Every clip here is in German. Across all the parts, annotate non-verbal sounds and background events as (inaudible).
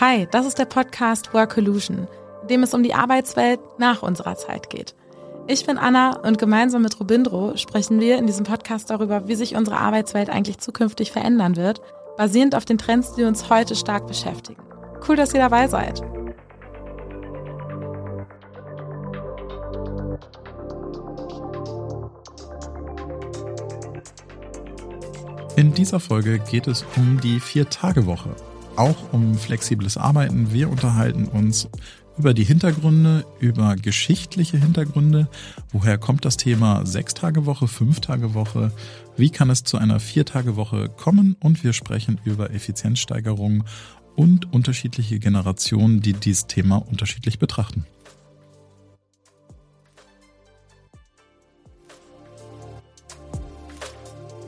Hi, das ist der Podcast Workolution, in dem es um die Arbeitswelt nach unserer Zeit geht. Ich bin Anna und gemeinsam mit Robindro sprechen wir in diesem Podcast darüber, wie sich unsere Arbeitswelt eigentlich zukünftig verändern wird, basierend auf den Trends, die uns heute stark beschäftigen. Cool, dass ihr dabei seid. In dieser Folge geht es um die Vier-Tage-Woche, auch um flexibles Arbeiten. Wir unterhalten uns über die Hintergründe, über geschichtliche Hintergründe. Woher kommt das Thema Sechs-Tage-Woche, Fünf-Tage-Woche? Wie kann es zu einer Vier-Tage-Woche kommen? Und wir sprechen über Effizienzsteigerung und unterschiedliche Generationen, die dieses Thema unterschiedlich betrachten.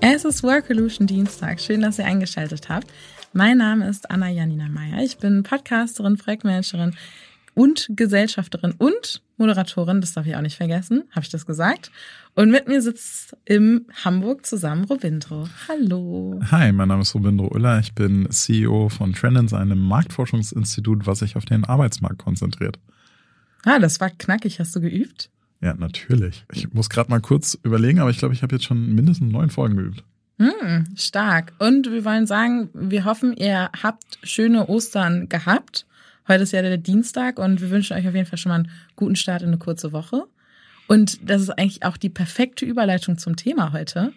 Es ist Workolution Dienstag. Schön, dass ihr eingeschaltet habt. Mein Name ist Anna Janina Meyer. Ich bin Podcasterin, Projektmanagerin und Gesellschafterin und Moderatorin. Das darf ich auch nicht vergessen. Habe ich das gesagt? Und mit mir sitzt im Hamburg zusammen Robindro. Hallo. Hi, mein Name ist Robindro Uller. Ich bin CEO von Trendens, einem Marktforschungsinstitut, was sich auf den Arbeitsmarkt konzentriert. Ah, das war knackig. Hast du geübt? Ja, natürlich. Ich muss gerade mal kurz überlegen, aber ich glaube, ich habe jetzt schon mindestens neun Folgen geübt. Hm, stark. Und wir wollen sagen, wir hoffen, ihr habt schöne Ostern gehabt. Heute ist ja der Dienstag und wir wünschen euch auf jeden Fall schon mal einen guten Start in eine kurze Woche. Und das ist eigentlich auch die perfekte Überleitung zum Thema heute.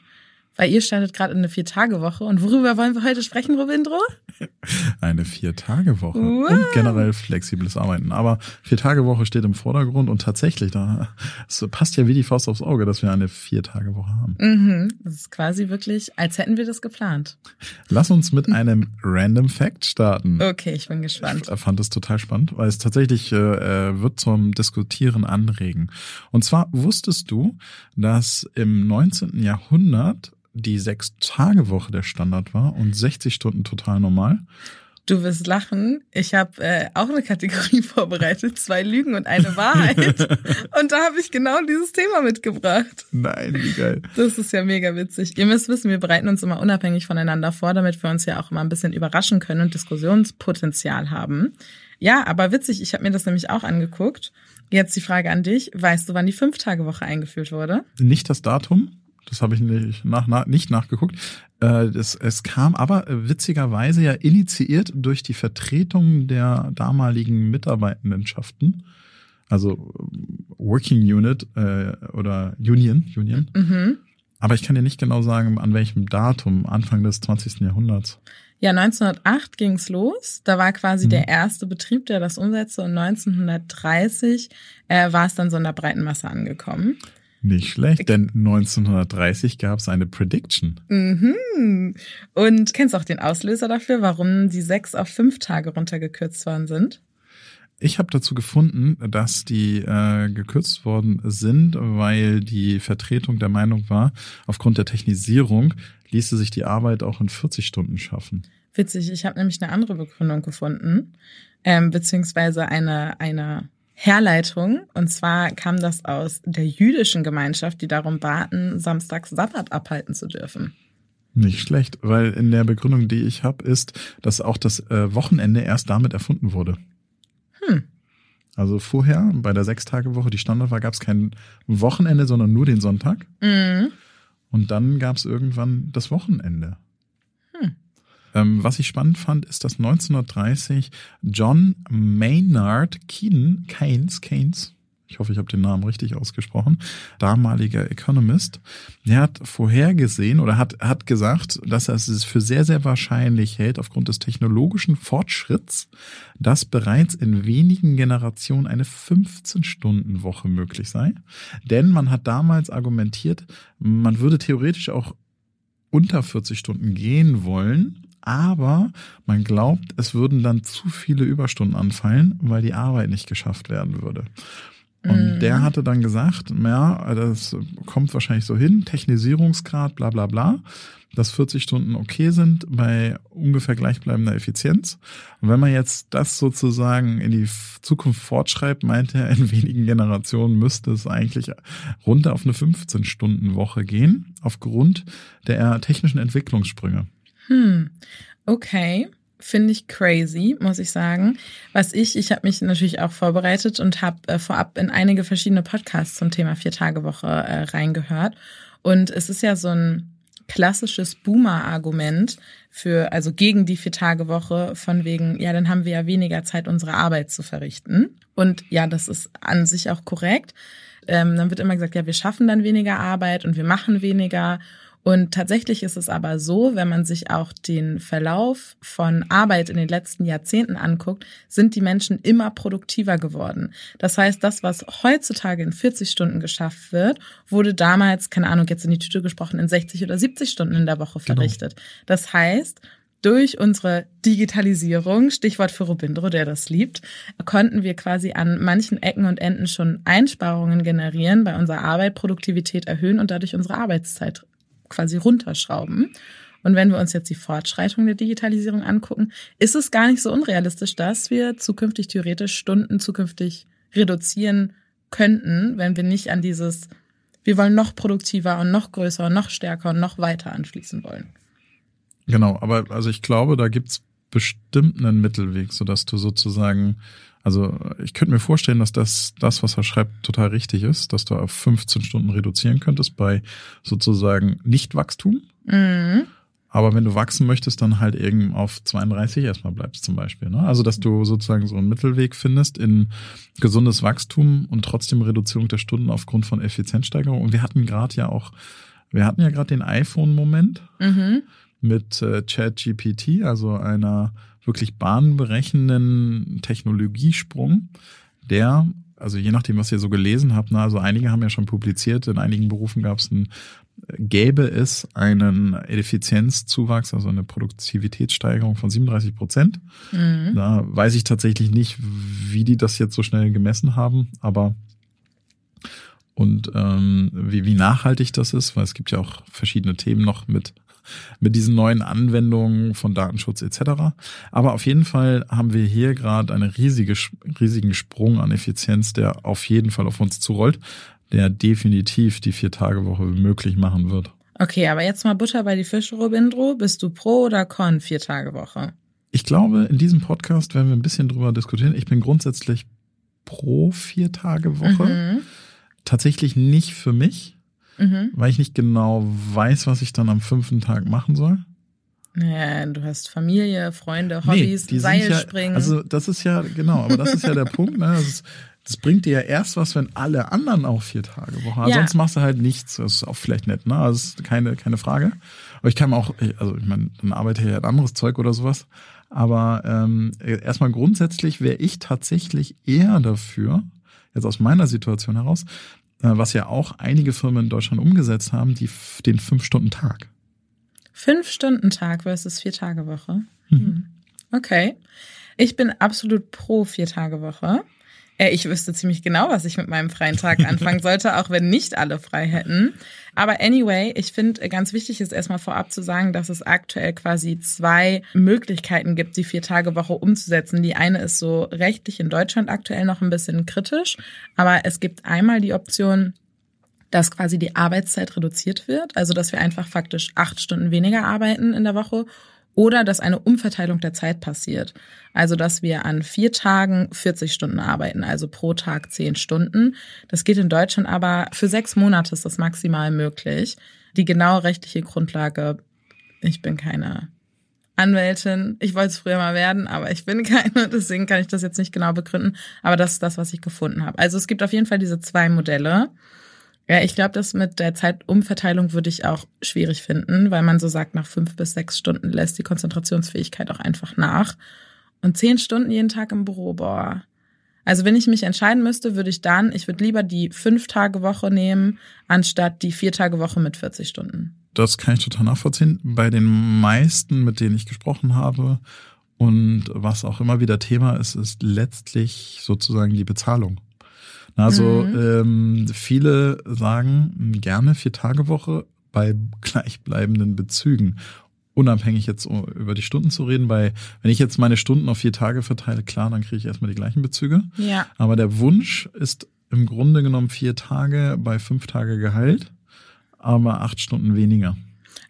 Weil ihr startet gerade in eine Vier-Tage-Woche. Und worüber wollen wir heute sprechen, Robindro? (laughs) Eine Vier-Tage-Woche wow. und generell flexibles Arbeiten. Aber Vier-Tage-Woche steht im Vordergrund und tatsächlich, da es passt ja wie die Faust aufs Auge, dass wir eine Vier-Tage-Woche haben. Mhm. Das ist quasi wirklich, als hätten wir das geplant. Lass uns mit einem Random Fact starten. Okay, ich bin gespannt. Ich fand es total spannend, weil es tatsächlich äh, äh wird zum Diskutieren anregen. Und zwar wusstest du, dass im 19. Jahrhundert die Sechs-Tage-Woche der Standard war und 60 Stunden total normal. Du wirst lachen. Ich habe äh, auch eine Kategorie (laughs) vorbereitet, zwei Lügen und eine Wahrheit. (laughs) und da habe ich genau dieses Thema mitgebracht. Nein, wie geil. Das ist ja mega witzig. Ihr müsst wissen, wir bereiten uns immer unabhängig voneinander vor, damit wir uns ja auch immer ein bisschen überraschen können und Diskussionspotenzial haben. Ja, aber witzig, ich habe mir das nämlich auch angeguckt. Jetzt die Frage an dich. Weißt du, wann die Fünf-Tage-Woche eingeführt wurde? Nicht das Datum? Das habe ich nicht, nach, nach, nicht nachgeguckt. Äh, das, es kam aber witzigerweise ja initiiert durch die Vertretung der damaligen Mitarbeitendenschaften, also ähm, Working Unit äh, oder Union, Union. Mhm. Aber ich kann dir nicht genau sagen, an welchem Datum, Anfang des 20. Jahrhunderts. Ja, 1908 ging's los. Da war quasi mhm. der erste Betrieb, der das umsetzte. Und 1930 äh, war es dann so in der breiten Masse angekommen. Nicht schlecht, denn 1930 gab es eine Prediction. Mhm. Und kennst du auch den Auslöser dafür, warum die sechs auf fünf Tage runtergekürzt worden sind? Ich habe dazu gefunden, dass die äh, gekürzt worden sind, weil die Vertretung der Meinung war, aufgrund der Technisierung ließe sich die Arbeit auch in 40 Stunden schaffen. Witzig, ich habe nämlich eine andere Begründung gefunden, ähm, beziehungsweise eine, eine Herleitung. Und zwar kam das aus der jüdischen Gemeinschaft, die darum baten, samstags Sabbat abhalten zu dürfen. Nicht schlecht, weil in der Begründung, die ich habe, ist, dass auch das äh, Wochenende erst damit erfunden wurde. Hm. Also vorher bei der Sechstagewoche, die Standard war, gab es kein Wochenende, sondern nur den Sonntag. Mhm. Und dann gab es irgendwann das Wochenende. Ähm, was ich spannend fand, ist, dass 1930 John Maynard Keynes, Keynes, Keynes, ich hoffe, ich habe den Namen richtig ausgesprochen, damaliger Economist, der hat vorhergesehen oder hat, hat gesagt, dass er es für sehr, sehr wahrscheinlich hält, aufgrund des technologischen Fortschritts, dass bereits in wenigen Generationen eine 15-Stunden-Woche möglich sei. Denn man hat damals argumentiert, man würde theoretisch auch unter 40 Stunden gehen wollen, aber man glaubt, es würden dann zu viele Überstunden anfallen, weil die Arbeit nicht geschafft werden würde. Und mhm. der hatte dann gesagt, ja, das kommt wahrscheinlich so hin, Technisierungsgrad, bla bla bla, dass 40 Stunden okay sind bei ungefähr gleichbleibender Effizienz. Und wenn man jetzt das sozusagen in die Zukunft fortschreibt, meint er, in wenigen Generationen müsste es eigentlich runter auf eine 15-Stunden-Woche gehen, aufgrund der technischen Entwicklungssprünge. Hm, okay. Finde ich crazy, muss ich sagen. Was ich, ich habe mich natürlich auch vorbereitet und habe äh, vorab in einige verschiedene Podcasts zum Thema Vier-Tage-Woche äh, reingehört. Und es ist ja so ein klassisches Boomer-Argument für, also gegen die Vier-Tage-Woche von wegen, ja, dann haben wir ja weniger Zeit, unsere Arbeit zu verrichten. Und ja, das ist an sich auch korrekt. Ähm, dann wird immer gesagt, ja, wir schaffen dann weniger Arbeit und wir machen weniger. Und tatsächlich ist es aber so, wenn man sich auch den Verlauf von Arbeit in den letzten Jahrzehnten anguckt, sind die Menschen immer produktiver geworden. Das heißt, das, was heutzutage in 40 Stunden geschafft wird, wurde damals, keine Ahnung, jetzt in die Tüte gesprochen, in 60 oder 70 Stunden in der Woche genau. verrichtet. Genau. Das heißt, durch unsere Digitalisierung, Stichwort für Robindro, der das liebt, konnten wir quasi an manchen Ecken und Enden schon Einsparungen generieren, bei unserer Arbeit Produktivität erhöhen und dadurch unsere Arbeitszeit quasi runterschrauben. Und wenn wir uns jetzt die Fortschreitung der Digitalisierung angucken, ist es gar nicht so unrealistisch, dass wir zukünftig theoretisch Stunden zukünftig reduzieren könnten, wenn wir nicht an dieses, wir wollen noch produktiver und noch größer und noch stärker und noch weiter anschließen wollen. Genau, aber also ich glaube, da gibt's bestimmt einen Mittelweg, sodass du sozusagen also ich könnte mir vorstellen, dass das, das, was er schreibt, total richtig ist, dass du auf 15 Stunden reduzieren könntest bei sozusagen Nichtwachstum. Mhm. Aber wenn du wachsen möchtest, dann halt eben auf 32 erstmal bleibst zum Beispiel. Ne? Also dass du sozusagen so einen Mittelweg findest in gesundes Wachstum und trotzdem Reduzierung der Stunden aufgrund von Effizienzsteigerung. Und wir hatten gerade ja auch, wir hatten ja gerade den iPhone-Moment mhm. mit äh, ChatGPT, also einer wirklich bahnbrechenden Technologiesprung, der, also je nachdem, was ihr so gelesen habt, ne, also einige haben ja schon publiziert, in einigen Berufen gab es ein, gäbe es einen Effizienzzuwachs, also eine Produktivitätssteigerung von 37 Prozent. Mhm. Da weiß ich tatsächlich nicht, wie die das jetzt so schnell gemessen haben, aber und ähm, wie, wie nachhaltig das ist, weil es gibt ja auch verschiedene Themen noch mit mit diesen neuen Anwendungen von Datenschutz etc. Aber auf jeden Fall haben wir hier gerade einen riesige, riesigen Sprung an Effizienz, der auf jeden Fall auf uns zurollt, der definitiv die Vier-Tage-Woche möglich machen wird. Okay, aber jetzt mal Butter bei die Fische, Robindro. Bist du pro oder con Vier-Tage-Woche? Ich glaube, in diesem Podcast werden wir ein bisschen drüber diskutieren. Ich bin grundsätzlich pro Vier-Tage-Woche. Mhm. Tatsächlich nicht für mich mhm. weil ich nicht genau weiß, was ich dann am fünften Tag machen soll. Ja, du hast Familie, Freunde, Hobbys, nee, Seilspringen. Ja, also das ist ja, genau, aber das ist ja der Punkt, ne? Das, ist, das, bringt dir ja erst was, wenn alle anderen auch vier Tage Woche haben. Ja. Sonst machst du halt nichts. Das ist auch vielleicht nett, ne? Also ist keine, keine Frage. Aber ich kann auch, also ich meine, dann arbeite ich ja ein anderes Zeug oder sowas. Aber ähm, erstmal grundsätzlich wäre ich tatsächlich eher dafür, jetzt aus meiner Situation heraus, was ja auch einige Firmen in Deutschland umgesetzt haben, die, den Fünf-Stunden-Tag. Fünf-Stunden-Tag versus Vier-Tage-Woche. Mhm. Hm. Okay. Ich bin absolut pro Vier-Tage-Woche. Äh, ich wüsste ziemlich genau, was ich mit meinem freien Tag (laughs) anfangen sollte, auch wenn nicht alle frei hätten. Aber anyway, ich finde, äh, ganz wichtig ist erstmal vorab zu sagen, dass es aktuell quasi zwei Möglichkeiten gibt, die Vier-Tage-Woche umzusetzen. Die eine ist so rechtlich in Deutschland aktuell noch ein bisschen kritisch, aber es gibt einmal die Option, dass quasi die Arbeitszeit reduziert wird, also dass wir einfach faktisch acht Stunden weniger arbeiten in der Woche oder dass eine Umverteilung der Zeit passiert. Also, dass wir an vier Tagen 40 Stunden arbeiten, also pro Tag zehn Stunden. Das geht in Deutschland aber für sechs Monate ist das maximal möglich. Die genaue rechtliche Grundlage, ich bin keine Anwältin. Ich wollte es früher mal werden, aber ich bin (laughs) keine, deswegen kann ich das jetzt nicht genau begründen. Aber das ist das, was ich gefunden habe. Also es gibt auf jeden Fall diese zwei Modelle. Ja, ich glaube, das mit der Zeitumverteilung würde ich auch schwierig finden, weil man so sagt, nach fünf bis sechs Stunden lässt die Konzentrationsfähigkeit auch einfach nach. Und zehn Stunden jeden Tag im Büro, boah. Also wenn ich mich entscheiden müsste, würde ich dann, ich würde lieber die fünf Tage Woche nehmen, anstatt die vier Tage Woche mit 40 Stunden. Das kann ich total nachvollziehen. Bei den meisten, mit denen ich gesprochen habe und was auch immer wieder Thema ist, ist letztlich sozusagen die Bezahlung. Also mhm. ähm, viele sagen gerne vier Tage Woche bei gleichbleibenden Bezügen. Unabhängig jetzt über die Stunden zu reden, weil wenn ich jetzt meine Stunden auf vier Tage verteile, klar, dann kriege ich erstmal die gleichen Bezüge. Ja. Aber der Wunsch ist im Grunde genommen vier Tage bei fünf Tage Gehalt, aber acht Stunden weniger.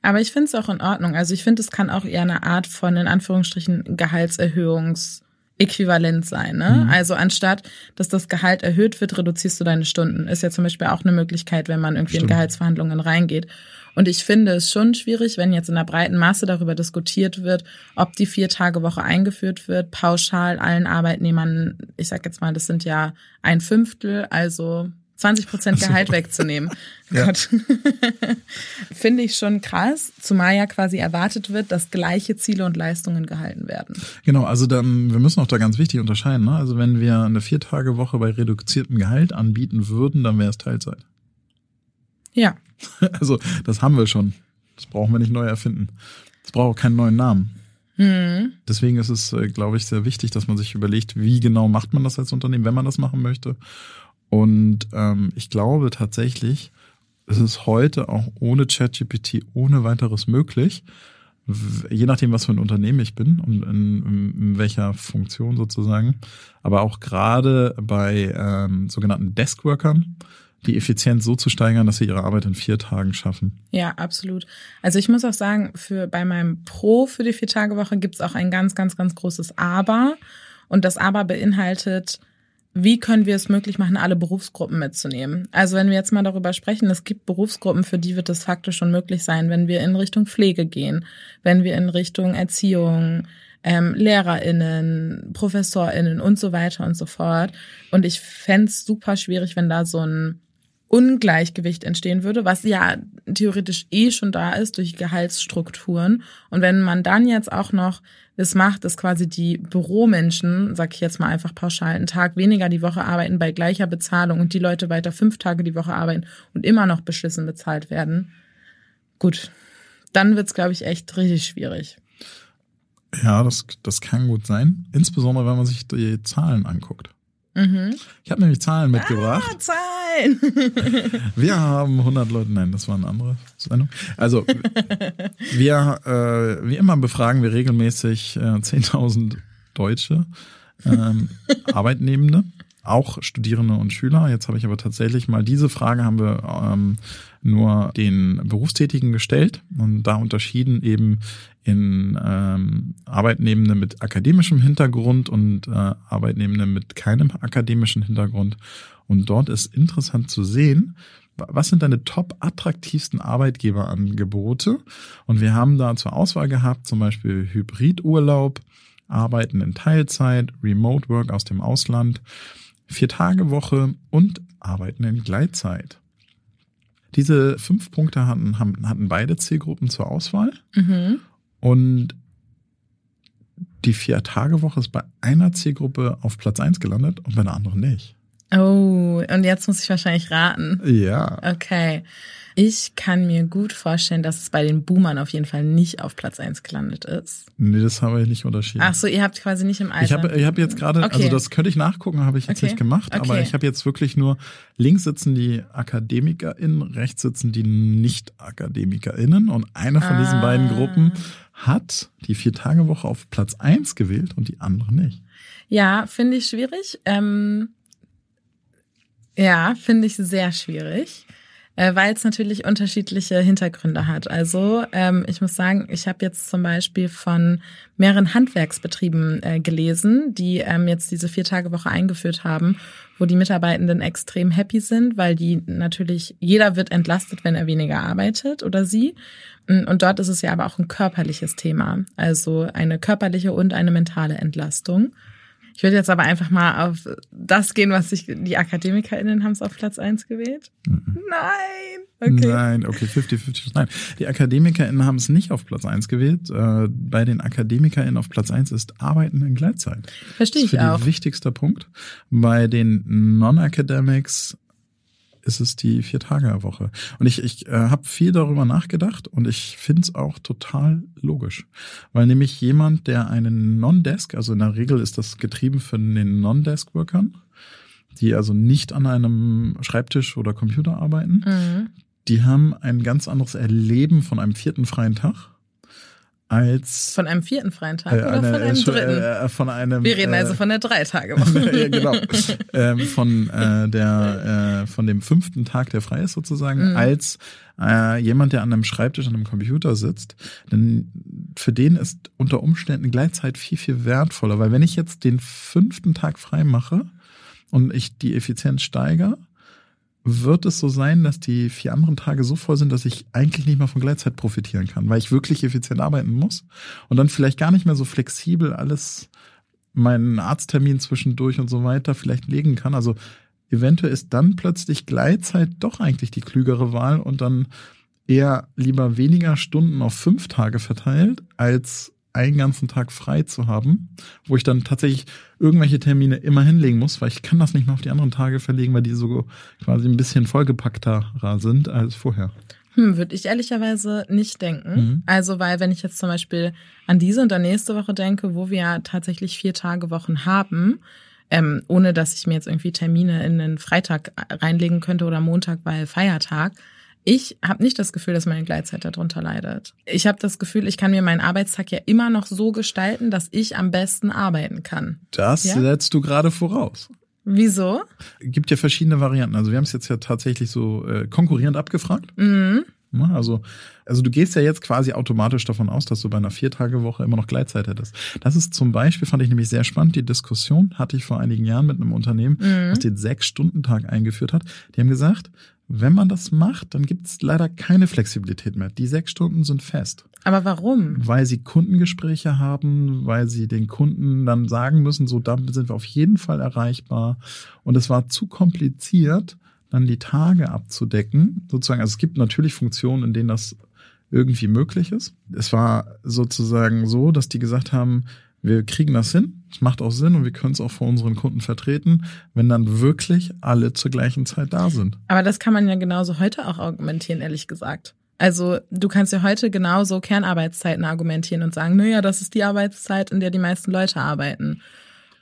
Aber ich finde es auch in Ordnung. Also ich finde, es kann auch eher eine Art von, in Anführungsstrichen, Gehaltserhöhungs- äquivalent sein. Ne? Mhm. Also anstatt, dass das Gehalt erhöht wird, reduzierst du deine Stunden. Ist ja zum Beispiel auch eine Möglichkeit, wenn man irgendwie Stimmt. in Gehaltsverhandlungen reingeht. Und ich finde es schon schwierig, wenn jetzt in der breiten Masse darüber diskutiert wird, ob die Vier-Tage-Woche eingeführt wird, pauschal allen Arbeitnehmern, ich sag jetzt mal, das sind ja ein Fünftel, also 20 Prozent Gehalt so. wegzunehmen. (laughs) Ja. Gott. (laughs) Finde ich schon krass, zumal ja quasi erwartet wird, dass gleiche Ziele und Leistungen gehalten werden. Genau, also dann, wir müssen auch da ganz wichtig unterscheiden. Ne? Also wenn wir eine Viertagewoche bei reduziertem Gehalt anbieten würden, dann wäre es Teilzeit. Ja. (laughs) Also das haben wir schon. Das brauchen wir nicht neu erfinden. Das braucht auch keinen neuen Namen. Mhm. Deswegen ist es, äh, glaube ich, sehr wichtig, dass man sich überlegt, wie genau macht man das als Unternehmen, wenn man das machen möchte und ähm, ich glaube tatsächlich, es ist heute auch ohne ChatGPT ohne weiteres möglich, je nachdem, was für ein Unternehmen ich bin und in, in welcher Funktion sozusagen, aber auch gerade bei ähm, sogenannten Deskworkern, die Effizienz so zu steigern, dass sie ihre Arbeit in vier Tagen schaffen. Ja, absolut. Also ich muss auch sagen, für bei meinem Pro für die Vier-Tage-Woche gibt es auch ein ganz, ganz, ganz großes Aber. Und das Aber beinhaltet, wie können wir es möglich machen, alle Berufsgruppen mitzunehmen? Also wenn wir jetzt mal darüber sprechen, es gibt Berufsgruppen, für die wird es faktisch schon möglich sein, wenn wir in Richtung Pflege gehen, wenn wir in Richtung Erziehung, ähm, LehrerInnen, ProfessorInnen und so weiter und so fort. Und ich fände super schwierig, wenn da so ein Ungleichgewicht entstehen würde, was ja theoretisch eh schon da ist durch Gehaltsstrukturen. Und wenn man dann jetzt auch noch es macht, dass quasi die Büromenschen, sag ich jetzt mal einfach pauschal, einen Tag weniger die Woche arbeiten bei gleicher Bezahlung und die Leute weiter fünf Tage die Woche arbeiten und immer noch beschissen bezahlt werden. Gut, dann wird's glaube ich, echt richtig schwierig. Ja, das, das kann gut sein. Insbesondere, wenn man sich die Zahlen anguckt. Mhm. Ich habe nämlich Zahlen mitgebracht. Ah, Zahlen! (laughs) wir haben 100 Leute, nein, das war eine andere Sendung. Also, (laughs) wir, äh, wie immer befragen wir regelmäßig äh, 10.000 Deutsche, ähm, (laughs) Arbeitnehmende, auch Studierende und Schüler. Jetzt habe ich aber tatsächlich mal diese Frage haben wir ähm, nur den Berufstätigen gestellt und da unterschieden eben in ähm, Arbeitnehmende mit akademischem Hintergrund und äh, Arbeitnehmende mit keinem akademischen Hintergrund. Und dort ist interessant zu sehen, was sind deine top attraktivsten Arbeitgeberangebote? Und wir haben da zur Auswahl gehabt, zum Beispiel Hybridurlaub, Arbeiten in Teilzeit, Remote Work aus dem Ausland, Vier-Tage-Woche und Arbeiten in Gleitzeit. Diese fünf Punkte hatten, hatten beide Zielgruppen zur Auswahl. Mhm. Und die Vier-Tage-Woche ist bei einer Zielgruppe auf Platz eins gelandet und bei der anderen nicht. Oh, und jetzt muss ich wahrscheinlich raten. Ja. Okay. Ich kann mir gut vorstellen, dass es bei den Boomern auf jeden Fall nicht auf Platz eins gelandet ist. Nee, das habe ich nicht unterschieden. Ach so, ihr habt quasi nicht im Alter. Ich habe ich hab jetzt gerade, okay. also das könnte ich nachgucken, habe ich jetzt okay. nicht gemacht, okay. aber ich habe jetzt wirklich nur, links sitzen die AkademikerInnen, rechts sitzen die Nicht-AkademikerInnen und eine von ah. diesen beiden Gruppen hat die Vier-Tage-Woche auf Platz eins gewählt und die andere nicht. Ja, finde ich schwierig. Ähm, ja, finde ich sehr schwierig. äh, weil es natürlich unterschiedliche Hintergründe hat. Also ähm, ich muss sagen, ich habe jetzt zum Beispiel von mehreren Handwerksbetrieben äh, gelesen, die ähm, jetzt diese Vier-Tage-Woche eingeführt haben, wo die Mitarbeitenden extrem happy sind, weil die natürlich, jeder wird entlastet, wenn er weniger arbeitet oder sie. Und dort ist es ja aber auch ein körperliches Thema, also eine körperliche und eine mentale Entlastung. Ich würde jetzt aber einfach mal auf das gehen, was sich die AkademikerInnen haben es auf Platz eins gewählt. Mhm. Nein! Okay. Nein, okay, 50-50. Nein, die AkademikerInnen haben es nicht auf Platz eins gewählt. Äh, bei den AkademikerInnen auf Platz eins ist Arbeiten in Gleitzeit. Verstehe ich auch. Das ist der wichtigste Punkt. Bei den Non-Academics ist es die Vier-Tage-Woche. Und ich, ich äh, habe viel darüber nachgedacht und ich finde es auch total logisch. Weil nämlich jemand, der einen Non-Desk, also in der Regel ist das getrieben von den Non-Desk-Workern, die also nicht an einem Schreibtisch oder Computer arbeiten, mhm. die haben ein ganz anderes Erleben von einem vierten freien Tag als von einem vierten freien Tag äh, oder eine, von einem äh, dritten? Äh, von einem. Wir reden also von der drei Tage Woche. (laughs) ja, genau. (laughs) ähm, von äh, der äh, von dem fünften Tag, der frei ist sozusagen, mhm. als äh, jemand, der an einem Schreibtisch an einem Computer sitzt. Denn für den ist unter Umständen Gleitzeit viel viel wertvoller, weil wenn ich jetzt den fünften Tag frei mache und ich die Effizienz steigere, wird es so sein, dass die vier anderen Tage so voll sind, dass ich eigentlich nicht mehr von Gleitzeit profitieren kann, weil ich wirklich effizient arbeiten muss und dann vielleicht gar nicht mehr so flexibel alles meinen Arzttermin zwischendurch und so weiter vielleicht legen kann. Also eventuell ist dann plötzlich Gleitzeit doch eigentlich die klügere Wahl und dann eher lieber weniger Stunden auf fünf Tage verteilt, als einen ganzen Tag frei zu haben, wo ich dann tatsächlich irgendwelche Termine immer hinlegen muss, weil ich kann das nicht mehr auf die anderen Tage verlegen, weil die so quasi ein bisschen vollgepackter sind als vorher. Hm, würde ich ehrlicherweise nicht denken. Mhm. Also, weil wenn ich jetzt zum Beispiel an diese und an nächste Woche denke, wo wir ja tatsächlich vier Tage Wochen haben, ähm, ohne dass ich mir jetzt irgendwie Termine in den Freitag reinlegen könnte oder Montag, weil Feiertag, ich habe nicht das Gefühl, dass meine Gleitzeit darunter leidet. Ich habe das Gefühl, ich kann mir meinen Arbeitstag ja immer noch so gestalten, dass ich am besten arbeiten kann. Das ja? setzt du gerade voraus. Wieso? Gibt ja verschiedene Varianten. Also wir haben es jetzt ja tatsächlich so äh, konkurrierend abgefragt. Mhm. Also, also du gehst ja jetzt quasi automatisch davon aus, dass du bei einer Viertagewoche immer noch Gleitzeit hättest. Das ist zum Beispiel, fand ich nämlich sehr spannend, die Diskussion hatte ich vor einigen Jahren mit einem Unternehmen, mhm. das den Sechs-Stunden-Tag eingeführt hat. Die haben gesagt, wenn man das macht, dann gibt es leider keine Flexibilität mehr. Die sechs Stunden sind fest. Aber warum? Weil sie Kundengespräche haben, weil sie den Kunden dann sagen müssen, so da sind wir auf jeden Fall erreichbar. Und es war zu kompliziert, dann die Tage abzudecken. Sozusagen, also es gibt natürlich Funktionen, in denen das irgendwie möglich ist. Es war sozusagen so, dass die gesagt haben, wir kriegen das hin, es macht auch Sinn und wir können es auch vor unseren Kunden vertreten, wenn dann wirklich alle zur gleichen Zeit da sind. Aber das kann man ja genauso heute auch argumentieren, ehrlich gesagt. Also du kannst ja heute genauso Kernarbeitszeiten argumentieren und sagen, naja, das ist die Arbeitszeit, in der die meisten Leute arbeiten.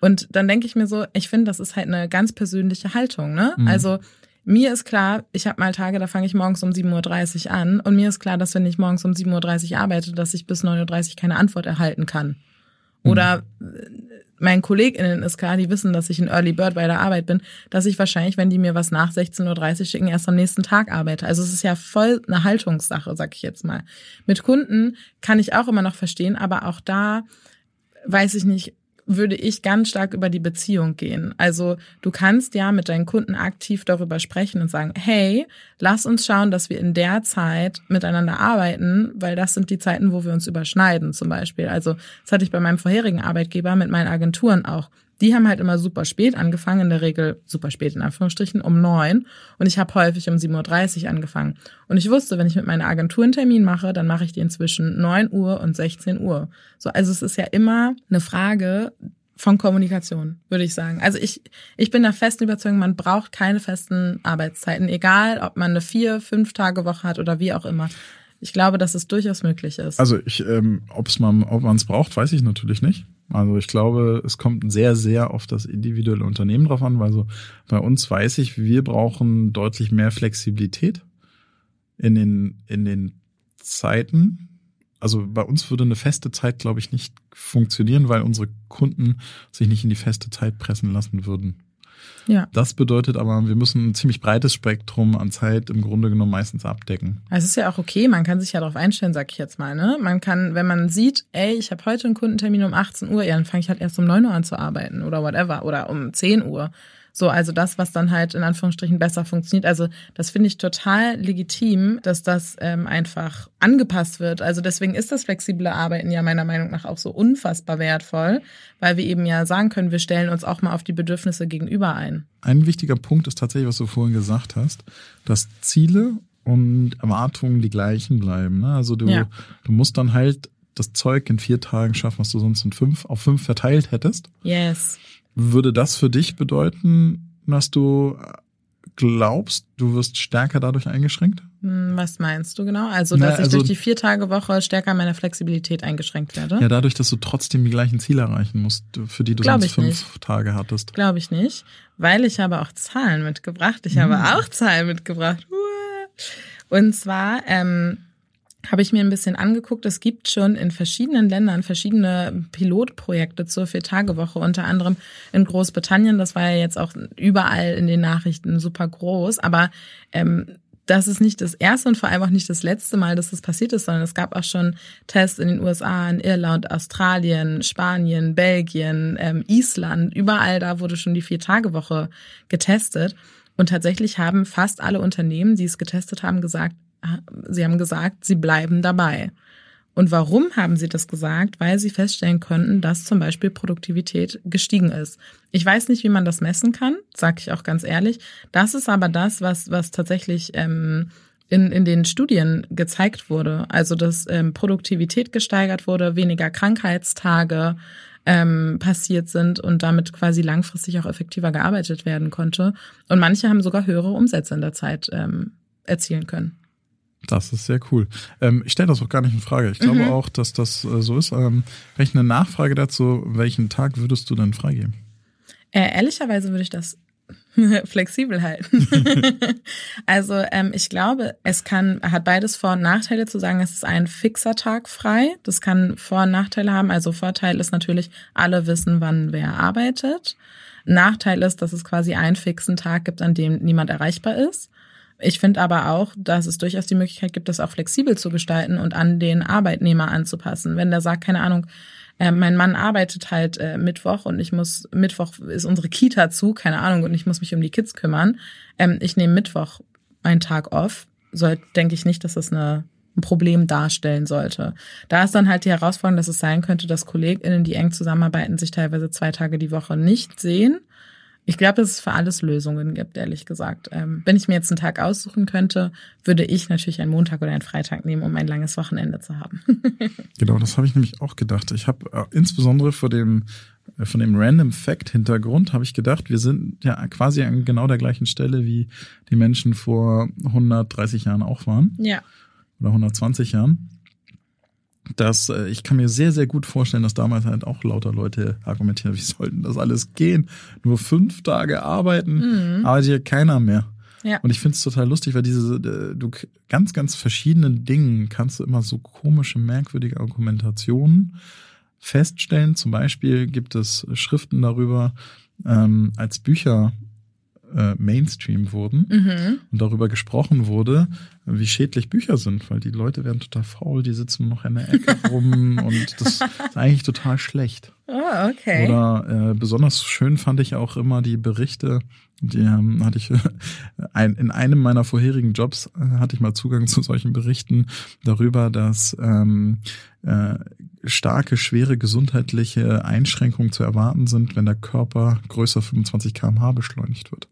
Und dann denke ich mir so, ich finde, das ist halt eine ganz persönliche Haltung. Ne? Mhm. Also mir ist klar, ich habe mal Tage, da fange ich morgens um 7.30 Uhr an und mir ist klar, dass wenn ich morgens um 7.30 Uhr arbeite, dass ich bis 9.30 Uhr keine Antwort erhalten kann. Oder mhm. meinen KollegInnen ist klar, die wissen, dass ich ein Early Bird bei der Arbeit bin, dass ich wahrscheinlich, wenn die mir was nach 16.30 Uhr schicken, erst am nächsten Tag arbeite. Also es ist ja voll eine Haltungssache, sag ich jetzt mal. Mit Kunden kann ich auch immer noch verstehen, aber auch da weiß ich nicht, würde ich ganz stark über die Beziehung gehen. Also du kannst ja mit deinen Kunden aktiv darüber sprechen und sagen, hey, lass uns schauen, dass wir in der Zeit miteinander arbeiten, weil das sind die Zeiten, wo wir uns überschneiden zum Beispiel. Also das hatte ich bei meinem vorherigen Arbeitgeber mit meinen Agenturen auch. Die haben halt immer super spät angefangen, in der Regel super spät in Anführungsstrichen, um neun. Und ich habe häufig um 7.30 Uhr angefangen. Und ich wusste, wenn ich mit meiner Agentur einen Termin mache, dann mache ich den zwischen neun Uhr und 16 Uhr. So, also es ist ja immer eine Frage von Kommunikation, würde ich sagen. Also ich, ich bin der festen Überzeugung, man braucht keine festen Arbeitszeiten, egal ob man eine vier, fünf Tage Woche hat oder wie auch immer. Ich glaube, dass es durchaus möglich ist. Also ich, ähm, ob's man, ob man es braucht, weiß ich natürlich nicht. Also ich glaube, es kommt sehr, sehr auf das individuelle Unternehmen drauf an, weil so bei uns weiß ich, wir brauchen deutlich mehr Flexibilität in den, in den Zeiten. Also bei uns würde eine feste Zeit, glaube ich, nicht funktionieren, weil unsere Kunden sich nicht in die feste Zeit pressen lassen würden. Ja. Das bedeutet aber, wir müssen ein ziemlich breites Spektrum an Zeit im Grunde genommen meistens abdecken. Also es ist ja auch okay, man kann sich ja darauf einstellen, sag ich jetzt mal. Ne? Man kann, wenn man sieht, ey, ich habe heute einen Kundentermin um 18 Uhr, ja, dann fange ich halt erst um 9 Uhr an zu arbeiten oder whatever oder um 10 Uhr. So, also das, was dann halt in Anführungsstrichen besser funktioniert. Also das finde ich total legitim, dass das ähm, einfach angepasst wird. Also deswegen ist das flexible Arbeiten ja meiner Meinung nach auch so unfassbar wertvoll, weil wir eben ja sagen können, wir stellen uns auch mal auf die Bedürfnisse gegenüber ein. Ein wichtiger Punkt ist tatsächlich, was du vorhin gesagt hast, dass Ziele und Erwartungen die gleichen bleiben. Ne? Also du, Ja. du musst dann halt das Zeug in vier Tagen schaffen, was du sonst in fünf auf fünf verteilt hättest. Yes. Würde das für dich bedeuten, dass du glaubst, du wirst stärker dadurch eingeschränkt? Hm, Was meinst du genau? Also, dass ich also- durch die vier Tage Woche stärker an meiner Flexibilität eingeschränkt werde? Ja, dadurch, dass du trotzdem die gleichen Ziele erreichen musst, für die du Glaub sonst ich fünf nicht. Tage hattest. Glaube ich nicht, weil ich habe auch Zahlen mitgebracht. Ich Hm. habe auch Zahlen mitgebracht. Und zwar ähm, habe ich mir ein bisschen angeguckt, es gibt schon in verschiedenen Ländern verschiedene Pilotprojekte zur Vier-Tage-Woche, unter anderem in Großbritannien. Das war ja jetzt auch überall in den Nachrichten super groß. Aber ähm, das ist nicht das erste und vor allem auch nicht das letzte Mal, dass das passiert ist, sondern es gab auch schon Tests in den USA, in Irland, Australien, Spanien, Belgien, ähm, Island. Überall da wurde schon die Vier-Tage-Woche getestet. Und tatsächlich haben fast alle Unternehmen, die es getestet haben, gesagt, sie haben gesagt, sie bleiben dabei. Und warum haben sie das gesagt? Weil sie feststellen konnten, dass zum Beispiel Produktivität gestiegen ist. Ich weiß nicht, wie man das messen kann, sage ich auch ganz ehrlich. Das ist aber das, was, was tatsächlich ähm, in, in den Studien gezeigt wurde. Also, dass ähm, Produktivität gesteigert wurde, weniger Krankheitstage ähm, passiert sind und damit quasi langfristig auch effektiver gearbeitet werden konnte. Und manche haben sogar höhere Umsätze in der Zeit ähm, erzielen können. Das ist sehr cool. Ähm, ich stelle das auch gar nicht in Frage. Ich glaube Mhm. auch, dass das äh, so ist. Ähm, Vielleicht eine Nachfrage dazu, welchen Tag würdest du denn freigeben? Äh, ehrlicherweise würde ich das (laughs) flexibel halten. (laughs) also ähm, ich glaube, es kann hat beides Vor- und Nachteile zu sagen, es ist ein fixer Tag frei. Das kann Vor- und Nachteile haben. Also Vorteil ist natürlich, alle wissen, wann wer arbeitet. Nachteil ist, dass es quasi einen fixen Tag gibt, an dem niemand erreichbar ist. Ich finde aber auch, dass es durchaus die Möglichkeit gibt, das auch flexibel zu gestalten und an den Arbeitnehmer anzupassen. Wenn der sagt, keine Ahnung, äh, mein Mann arbeitet halt äh, Mittwoch und ich muss, Mittwoch ist unsere Kita zu, keine Ahnung, und ich muss mich um die Kids kümmern. Ähm, ich nehme Mittwoch meinen Tag off. So denke ich nicht, dass das eine, ein Problem darstellen sollte. Da ist dann halt die Herausforderung, dass es sein könnte, dass KollegInnen, die eng zusammenarbeiten, sich teilweise zwei Tage die Woche nicht sehen. Ich glaube, dass es für alles Lösungen gibt, ehrlich gesagt. Ähm, wenn ich mir jetzt einen Tag aussuchen könnte, würde ich natürlich einen Montag oder einen Freitag nehmen, um ein langes Wochenende zu haben. (laughs) Genau, das habe ich nämlich auch gedacht. Ich habe äh, insbesondere vor dem äh, von dem Random Fact Hintergrund habe ich gedacht, wir sind ja quasi an genau der gleichen Stelle wie die Menschen vor 130 Jahren auch waren ja. oder 120 Jahren. Das, äh, ich kann mir sehr, sehr gut vorstellen, dass damals halt auch lauter Leute argumentieren, (laughs) wie sollten das alles gehen? Nur fünf Tage arbeiten, Mhm. arbeitet hier keiner mehr. Ja. Und ich finde es total lustig, weil diese, äh, du ganz, ganz verschiedenen Dingen kannst du immer so komische, merkwürdige Argumentationen feststellen. Zum Beispiel gibt es Schriften darüber, ähm, als Bücher äh, Mainstream wurden Mhm. und darüber gesprochen wurde, wie schädlich Bücher sind, weil die Leute werden total faul, die sitzen noch in der Ecke rum (laughs) und das ist eigentlich total schlecht. Oh, okay. Oder äh, besonders schön fand ich auch immer die Berichte, die ähm, hatte ich (laughs) ein, in einem meiner vorherigen Jobs äh, hatte ich mal Zugang zu solchen Berichten darüber, dass ähm, äh, starke, schwere gesundheitliche Einschränkungen zu erwarten sind, wenn der Körper größer 25 km/h beschleunigt wird.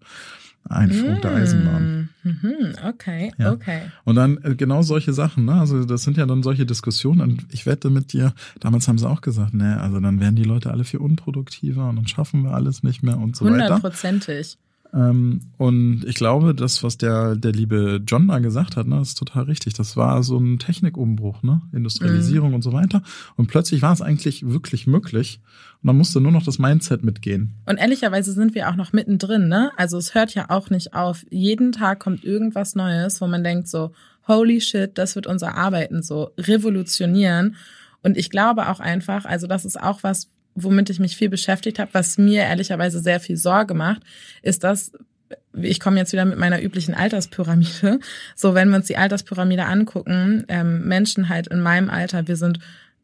Einführung der Eisenbahn. Mhm. Okay, Ja. okay. Und dann äh, genau solche Sachen, ne? Also das sind ja dann solche Diskussionen und ich wette mit dir, damals haben sie auch gesagt, ne, also dann werden die Leute alle viel unproduktiver und dann schaffen wir alles nicht mehr und so weiter. Hundertprozentig. Ähm, und ich glaube, das, was der, der liebe John da gesagt hat, ne, ist total richtig. Das war so ein Technikumbruch, ne? Industrialisierung und so weiter. Und plötzlich war es eigentlich wirklich möglich. Und man musste nur noch das Mindset mitgehen. Und ehrlicherweise sind wir auch noch mittendrin, ne? Also es hört ja auch nicht auf. Jeden Tag kommt irgendwas Neues, wo man denkt so, holy shit, das wird unser Arbeiten so revolutionieren. Und ich glaube auch einfach, also das ist auch was, womit ich mich viel beschäftigt habe, was mir ehrlicherweise sehr viel Sorge macht, ist dass ich komme jetzt wieder mit meiner üblichen Alterspyramide. So, wenn wir uns die Alterspyramide angucken, ähm, Menschen halt in meinem Alter, wir sind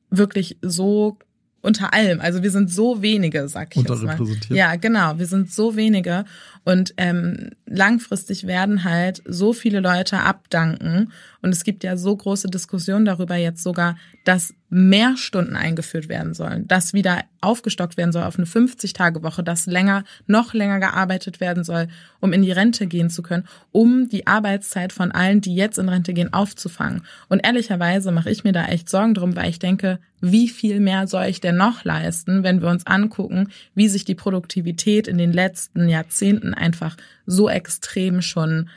wirklich so unter allem. Also wir sind so wenige, sag ich jetzt mal. Ja, genau. Wir sind so wenige und ähm, langfristig werden halt so viele Leute abdanken und es gibt ja so große Diskussionen darüber jetzt sogar, dass mehr Stunden eingeführt werden sollen, dass wieder aufgestockt werden soll auf eine 50-Tage-Woche, dass länger, noch länger gearbeitet werden soll, um in die Rente gehen zu können, um die Arbeitszeit von allen, die jetzt in Rente gehen, aufzufangen. Und ehrlicherweise mache ich mir da echt Sorgen drum, weil ich denke, wie viel mehr soll ich denn noch leisten, wenn wir uns angucken, wie sich die Produktivität in den letzten Jahrzehnten einfach so extrem schon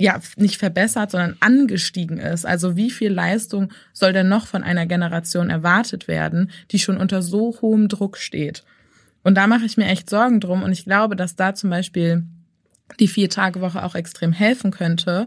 ja nicht verbessert, sondern angestiegen ist. Also wie viel Leistung soll denn noch von einer Generation erwartet werden, die schon unter so hohem Druck steht? Und da mache ich mir echt Sorgen drum. Und ich glaube, dass da zum Beispiel die Vier-Tage-Woche auch extrem helfen könnte.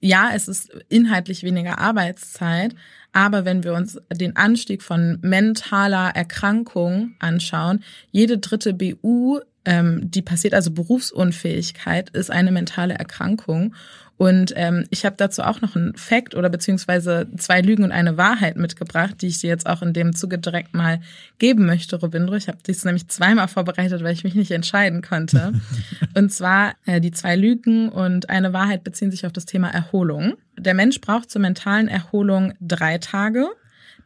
Ja, es ist inhaltlich weniger Arbeitszeit, aber wenn wir uns den Anstieg von mentaler Erkrankung anschauen, jede dritte BU, ähm, die passiert, also Berufsunfähigkeit, ist eine mentale Erkrankung. Und ähm, ich habe dazu auch noch einen Fact oder beziehungsweise zwei Lügen und eine Wahrheit mitgebracht, die ich dir jetzt auch in dem Zuge direkt mal geben möchte, Robindro. Ich habe dies nämlich zweimal vorbereitet, weil ich mich nicht entscheiden konnte. (laughs) und zwar äh, die zwei Lügen und eine Wahrheit beziehen sich auf das Thema Erholung. Der Mensch braucht zur mentalen Erholung drei Tage.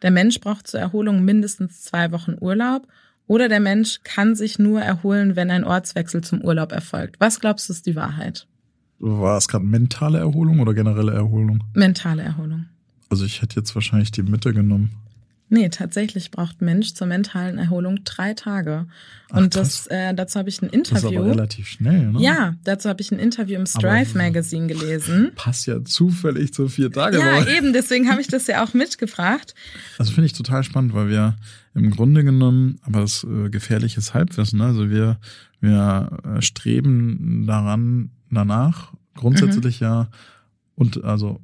Der Mensch braucht zur Erholung mindestens zwei Wochen Urlaub. Oder der Mensch kann sich nur erholen, wenn ein Ortswechsel zum Urlaub erfolgt. Was glaubst du ist die Wahrheit? War es gerade mentale Erholung oder generelle Erholung? Mentale Erholung. Also ich hätte jetzt wahrscheinlich die Mitte genommen. Nee, tatsächlich braucht Mensch zur mentalen Erholung drei Tage. Ach, und das, äh, dazu habe ich ein Interview. Das ist aber relativ schnell, ne? Ja, dazu habe ich ein Interview im Strive Magazine gelesen. (laughs) Passt ja zufällig zur vier Tage. Ja, eben, deswegen habe ich das ja auch mitgebracht. Also finde ich total spannend, weil wir im Grunde genommen, aber das äh, gefährliches Halbwissen, ne? also wir, wir äh, streben daran, danach grundsätzlich mhm. ja und also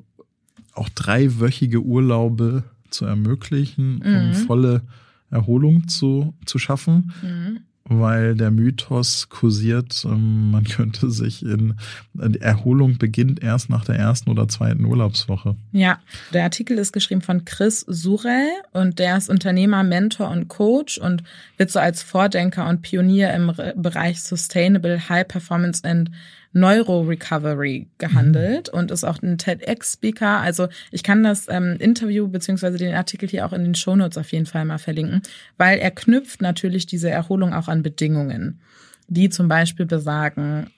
auch dreiwöchige Urlaube zu ermöglichen, mhm. um volle Erholung zu, zu schaffen. Mhm. Weil der Mythos kursiert, ähm, man könnte sich in, die Erholung beginnt erst nach der ersten oder zweiten Urlaubswoche. Ja, der Artikel ist geschrieben von Chris Surel und der ist Unternehmer, Mentor und Coach und wird so als Vordenker und Pionier im Bereich Sustainable High Performance and Neuro-Recovery gehandelt mhm. und ist auch ein TEDx-Speaker. Also ich kann das ähm, Interview beziehungsweise den Artikel hier auch in den Shownotes auf jeden Fall mal verlinken, weil er knüpft natürlich diese Erholung auch an Bedingungen, die zum Beispiel besagen,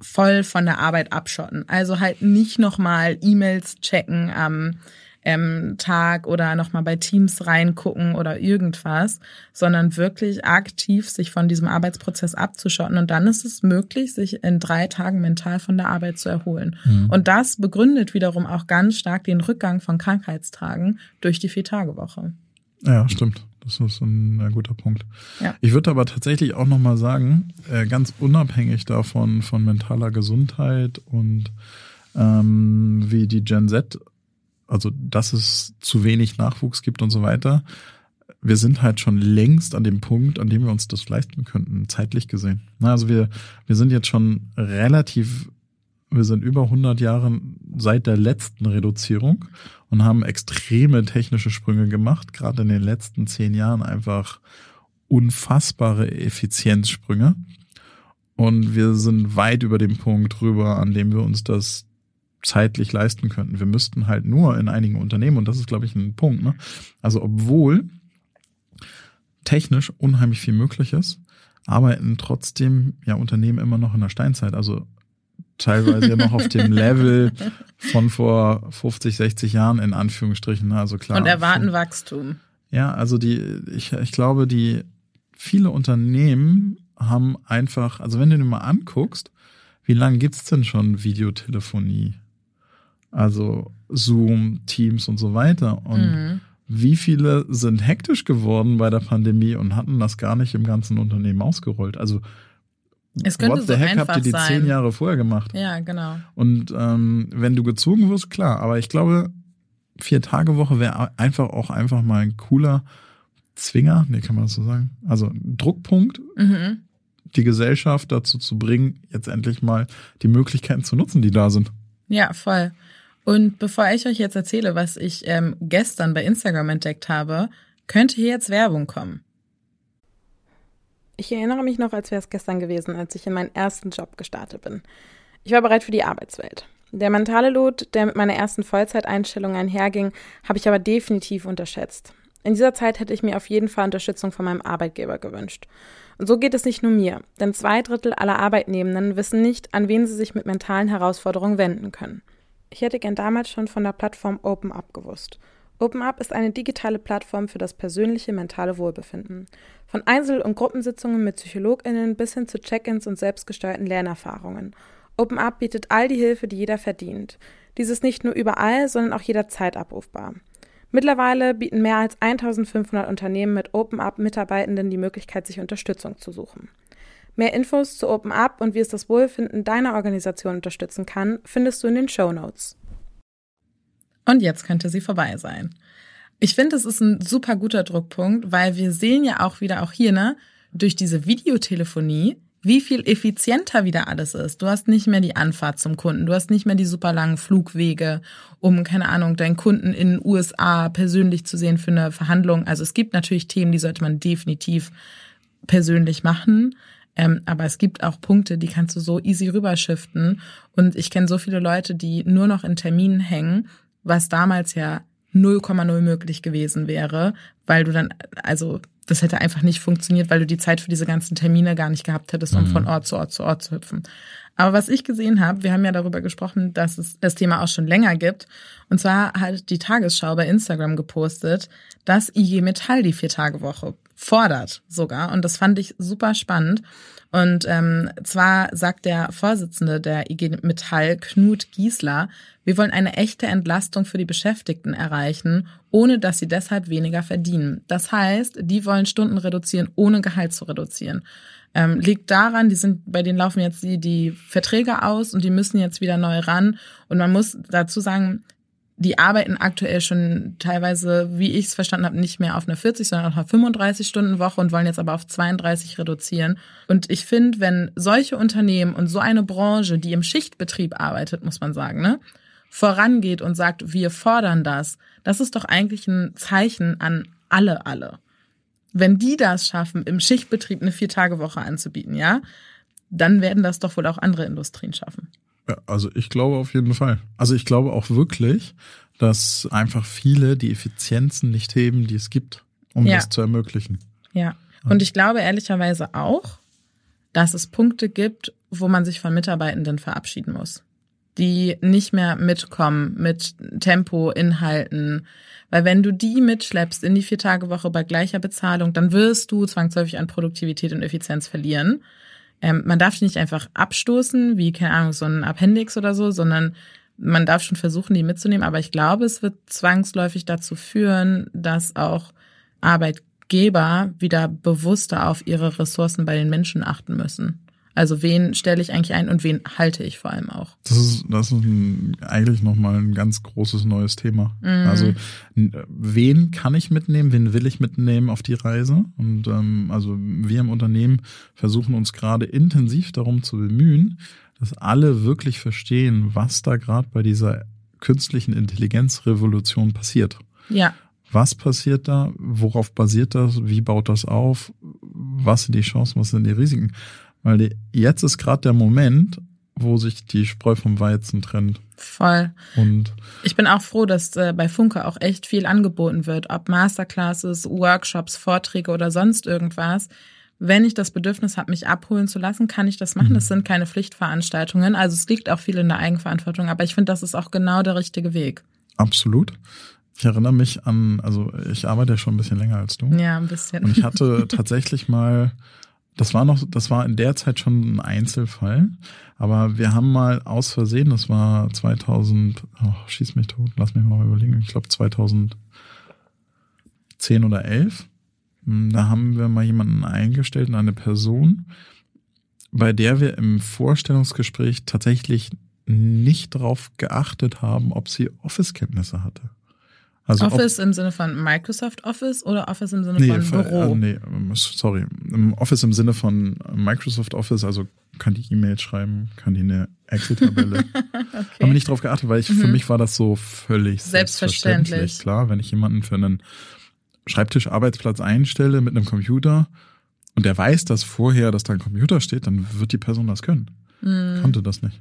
voll von der Arbeit abschotten. Also halt nicht nochmal E-Mails checken am ähm, ähm, Tag oder nochmal bei Teams reingucken oder irgendwas, sondern wirklich aktiv sich von diesem Arbeitsprozess abzuschotten. Und dann ist es möglich, sich in drei Tagen mental von der Arbeit zu erholen. Mhm. Und das begründet wiederum auch ganz stark den Rückgang von Krankheitstagen durch die Vier-Tage-Woche. Ja, stimmt. Das ist ein, guter Punkt. Ja. Ich würde aber tatsächlich auch nochmal sagen, äh, ganz unabhängig davon von mentaler Gesundheit und ähm, wie die Gen Z also dass es zu wenig Nachwuchs gibt und so weiter. Wir sind halt schon längst an dem Punkt, an dem wir uns das leisten könnten, zeitlich gesehen. Also wir, wir sind jetzt schon relativ, wir sind über 100 Jahre seit der letzten Reduzierung und haben extreme technische Sprünge gemacht, gerade in den letzten zehn Jahren einfach unfassbare Effizienzsprünge. Und wir sind weit über dem Punkt rüber, an dem wir uns das zeitlich leisten könnten. Wir müssten halt nur in einigen Unternehmen, und das ist, glaube ich, ein Punkt, ne? also obwohl technisch unheimlich viel möglich ist, arbeiten trotzdem ja Unternehmen immer noch in der Steinzeit. Also teilweise ja noch auf dem (laughs) Level von vor 50, 60 Jahren in Anführungsstrichen. Ne? Also klar. Und erwarten von, Wachstum. Ja, also die, ich, ich glaube, die viele Unternehmen haben einfach, also wenn du dir mal anguckst, wie lange gibt's denn schon Videotelefonie? Also Zoom, Teams und so weiter. Und mhm. wie viele sind hektisch geworden bei der Pandemie und hatten das gar nicht im ganzen Unternehmen ausgerollt? Also es könnte What the so heck habt ihr die sein. zehn Jahre vorher gemacht? Ja, genau. Und ähm, wenn du gezogen wirst, klar. Aber ich glaube, vier Tage Woche wäre einfach auch einfach mal ein cooler Zwinger, nee, kann man das so sagen? Also Druckpunkt, mhm. die Gesellschaft dazu zu bringen, jetzt endlich mal die Möglichkeiten zu nutzen, die da sind. Ja, voll. Und bevor ich euch jetzt erzähle, was ich ähm, gestern bei Instagram entdeckt habe, könnte hier jetzt Werbung kommen. Ich erinnere mich noch, als wäre es gestern gewesen, als ich in meinen ersten Job gestartet bin. Ich war bereit für die Arbeitswelt. Der mentale Lot, der mit meiner ersten Vollzeiteinstellung einherging, habe ich aber definitiv unterschätzt. In dieser Zeit hätte ich mir auf jeden Fall Unterstützung von meinem Arbeitgeber gewünscht. Und so geht es nicht nur mir, denn zwei Drittel aller Arbeitnehmenden wissen nicht, an wen sie sich mit mentalen Herausforderungen wenden können. Ich hätte gern damals schon von der Plattform OpenUp gewusst. OpenUp ist eine digitale Plattform für das persönliche mentale Wohlbefinden. Von Einzel- und Gruppensitzungen mit PsychologInnen bis hin zu Check-ins und selbstgesteuerten Lernerfahrungen. OpenUp bietet all die Hilfe, die jeder verdient. Dies ist nicht nur überall, sondern auch jederzeit abrufbar. Mittlerweile bieten mehr als 1500 Unternehmen mit OpenUp Mitarbeitenden die Möglichkeit, sich Unterstützung zu suchen. Mehr Infos zu OpenUp und wie es das Wohlfinden deiner Organisation unterstützen kann, findest du in den Show Notes. Und jetzt könnte sie vorbei sein. Ich finde, es ist ein super guter Druckpunkt, weil wir sehen ja auch wieder, auch hier, ne, durch diese Videotelefonie, wie viel effizienter wieder alles ist. Du hast nicht mehr die Anfahrt zum Kunden, du hast nicht mehr die super langen Flugwege, um, keine Ahnung, deinen Kunden in den USA persönlich zu sehen für eine Verhandlung. Also es gibt natürlich Themen, die sollte man definitiv persönlich machen. Ähm, aber es gibt auch Punkte, die kannst du so easy rüberschiften. Und ich kenne so viele Leute, die nur noch in Terminen hängen, was damals ja 0,0 möglich gewesen wäre, weil du dann, also das hätte einfach nicht funktioniert, weil du die Zeit für diese ganzen Termine gar nicht gehabt hättest, um mhm. von Ort zu Ort zu Ort zu hüpfen. Aber was ich gesehen habe, wir haben ja darüber gesprochen, dass es das Thema auch schon länger gibt. Und zwar hat die Tagesschau bei Instagram gepostet, dass IG Metall die Vier-Tage-Woche fordert sogar. Und das fand ich super spannend. Und ähm, zwar sagt der Vorsitzende der IG Metall, Knut Giesler, wir wollen eine echte Entlastung für die Beschäftigten erreichen, ohne dass sie deshalb weniger verdienen. Das heißt, die wollen Stunden reduzieren, ohne Gehalt zu reduzieren. Ähm, liegt daran, die sind, bei denen laufen jetzt die, die Verträge aus und die müssen jetzt wieder neu ran. Und man muss dazu sagen, die arbeiten aktuell schon teilweise, wie ich es verstanden habe, nicht mehr auf eine 40, sondern auf eine 35 Stunden Woche und wollen jetzt aber auf 32 reduzieren. Und ich finde, wenn solche Unternehmen und so eine Branche, die im Schichtbetrieb arbeitet, muss man sagen, ne, vorangeht und sagt, wir fordern das, das ist doch eigentlich ein Zeichen an alle, alle. Wenn die das schaffen, im Schichtbetrieb eine Vier-Tage-Woche anzubieten, ja, dann werden das doch wohl auch andere Industrien schaffen. Ja, also ich glaube auf jeden Fall. Also ich glaube auch wirklich, dass einfach viele die Effizienzen nicht heben, die es gibt, um ja. das zu ermöglichen. Ja. Und ich glaube ehrlicherweise auch, dass es Punkte gibt, wo man sich von Mitarbeitenden verabschieden muss, die nicht mehr mitkommen mit Tempo, Inhalten. Weil wenn du die mitschleppst in die Vier-Tage-Woche bei gleicher Bezahlung, dann wirst du zwangsläufig an Produktivität und Effizienz verlieren. Ähm, man darf die nicht einfach abstoßen, wie, keine Ahnung, so ein Appendix oder so, sondern man darf schon versuchen, die mitzunehmen. Aber ich glaube, es wird zwangsläufig dazu führen, dass auch Arbeitgeber wieder bewusster auf ihre Ressourcen bei den Menschen achten müssen. Also wen stelle ich eigentlich ein und wen halte ich vor allem auch? Das ist, das ist ein, eigentlich nochmal ein ganz großes neues Thema. Mhm. Also wen kann ich mitnehmen, wen will ich mitnehmen auf die Reise? Und ähm, also wir im Unternehmen versuchen uns gerade intensiv darum zu bemühen, dass alle wirklich verstehen, was da gerade bei dieser künstlichen Intelligenzrevolution passiert. Ja. Was passiert da? Worauf basiert das? Wie baut das auf? Was sind die Chancen? Was sind die Risiken? Weil die, jetzt ist gerade der Moment, wo sich die Spreu vom Weizen trennt. Voll. Und ich bin auch froh, dass äh, bei Funke auch echt viel angeboten wird, ob Masterclasses, Workshops, Vorträge oder sonst irgendwas. Wenn ich das Bedürfnis habe, mich abholen zu lassen, kann ich das machen. Mhm. Das sind keine Pflichtveranstaltungen. Also es liegt auch viel in der Eigenverantwortung, aber ich finde, das ist auch genau der richtige Weg. Absolut. Ich erinnere mich an, also ich arbeite ja schon ein bisschen länger als du. Ja, ein bisschen. Und ich hatte tatsächlich mal das war noch, das war in der Zeit schon ein Einzelfall. Aber wir haben mal aus Versehen, das war 2000, oh, schieß mich tot, lass mich mal überlegen, ich glaube 2010 oder 11. Hm, da haben wir mal jemanden eingestellt, eine Person, bei der wir im Vorstellungsgespräch tatsächlich nicht darauf geachtet haben, ob sie Office-Kenntnisse hatte. Also Office im Sinne von Microsoft Office oder Office im Sinne nee, von Büro? Äh, nee, sorry. Office im Sinne von Microsoft Office, also kann die E-Mail schreiben, kann die eine Excel-Tabelle. (laughs) okay. Habe nicht drauf geachtet, weil ich mhm. für mich war das so völlig selbstverständlich. selbstverständlich. Klar, wenn ich jemanden für einen Schreibtisch-Arbeitsplatz einstelle mit einem Computer und der weiß, dass vorher, dass da ein Computer steht, dann wird die Person das können. Mhm. Konnte das nicht.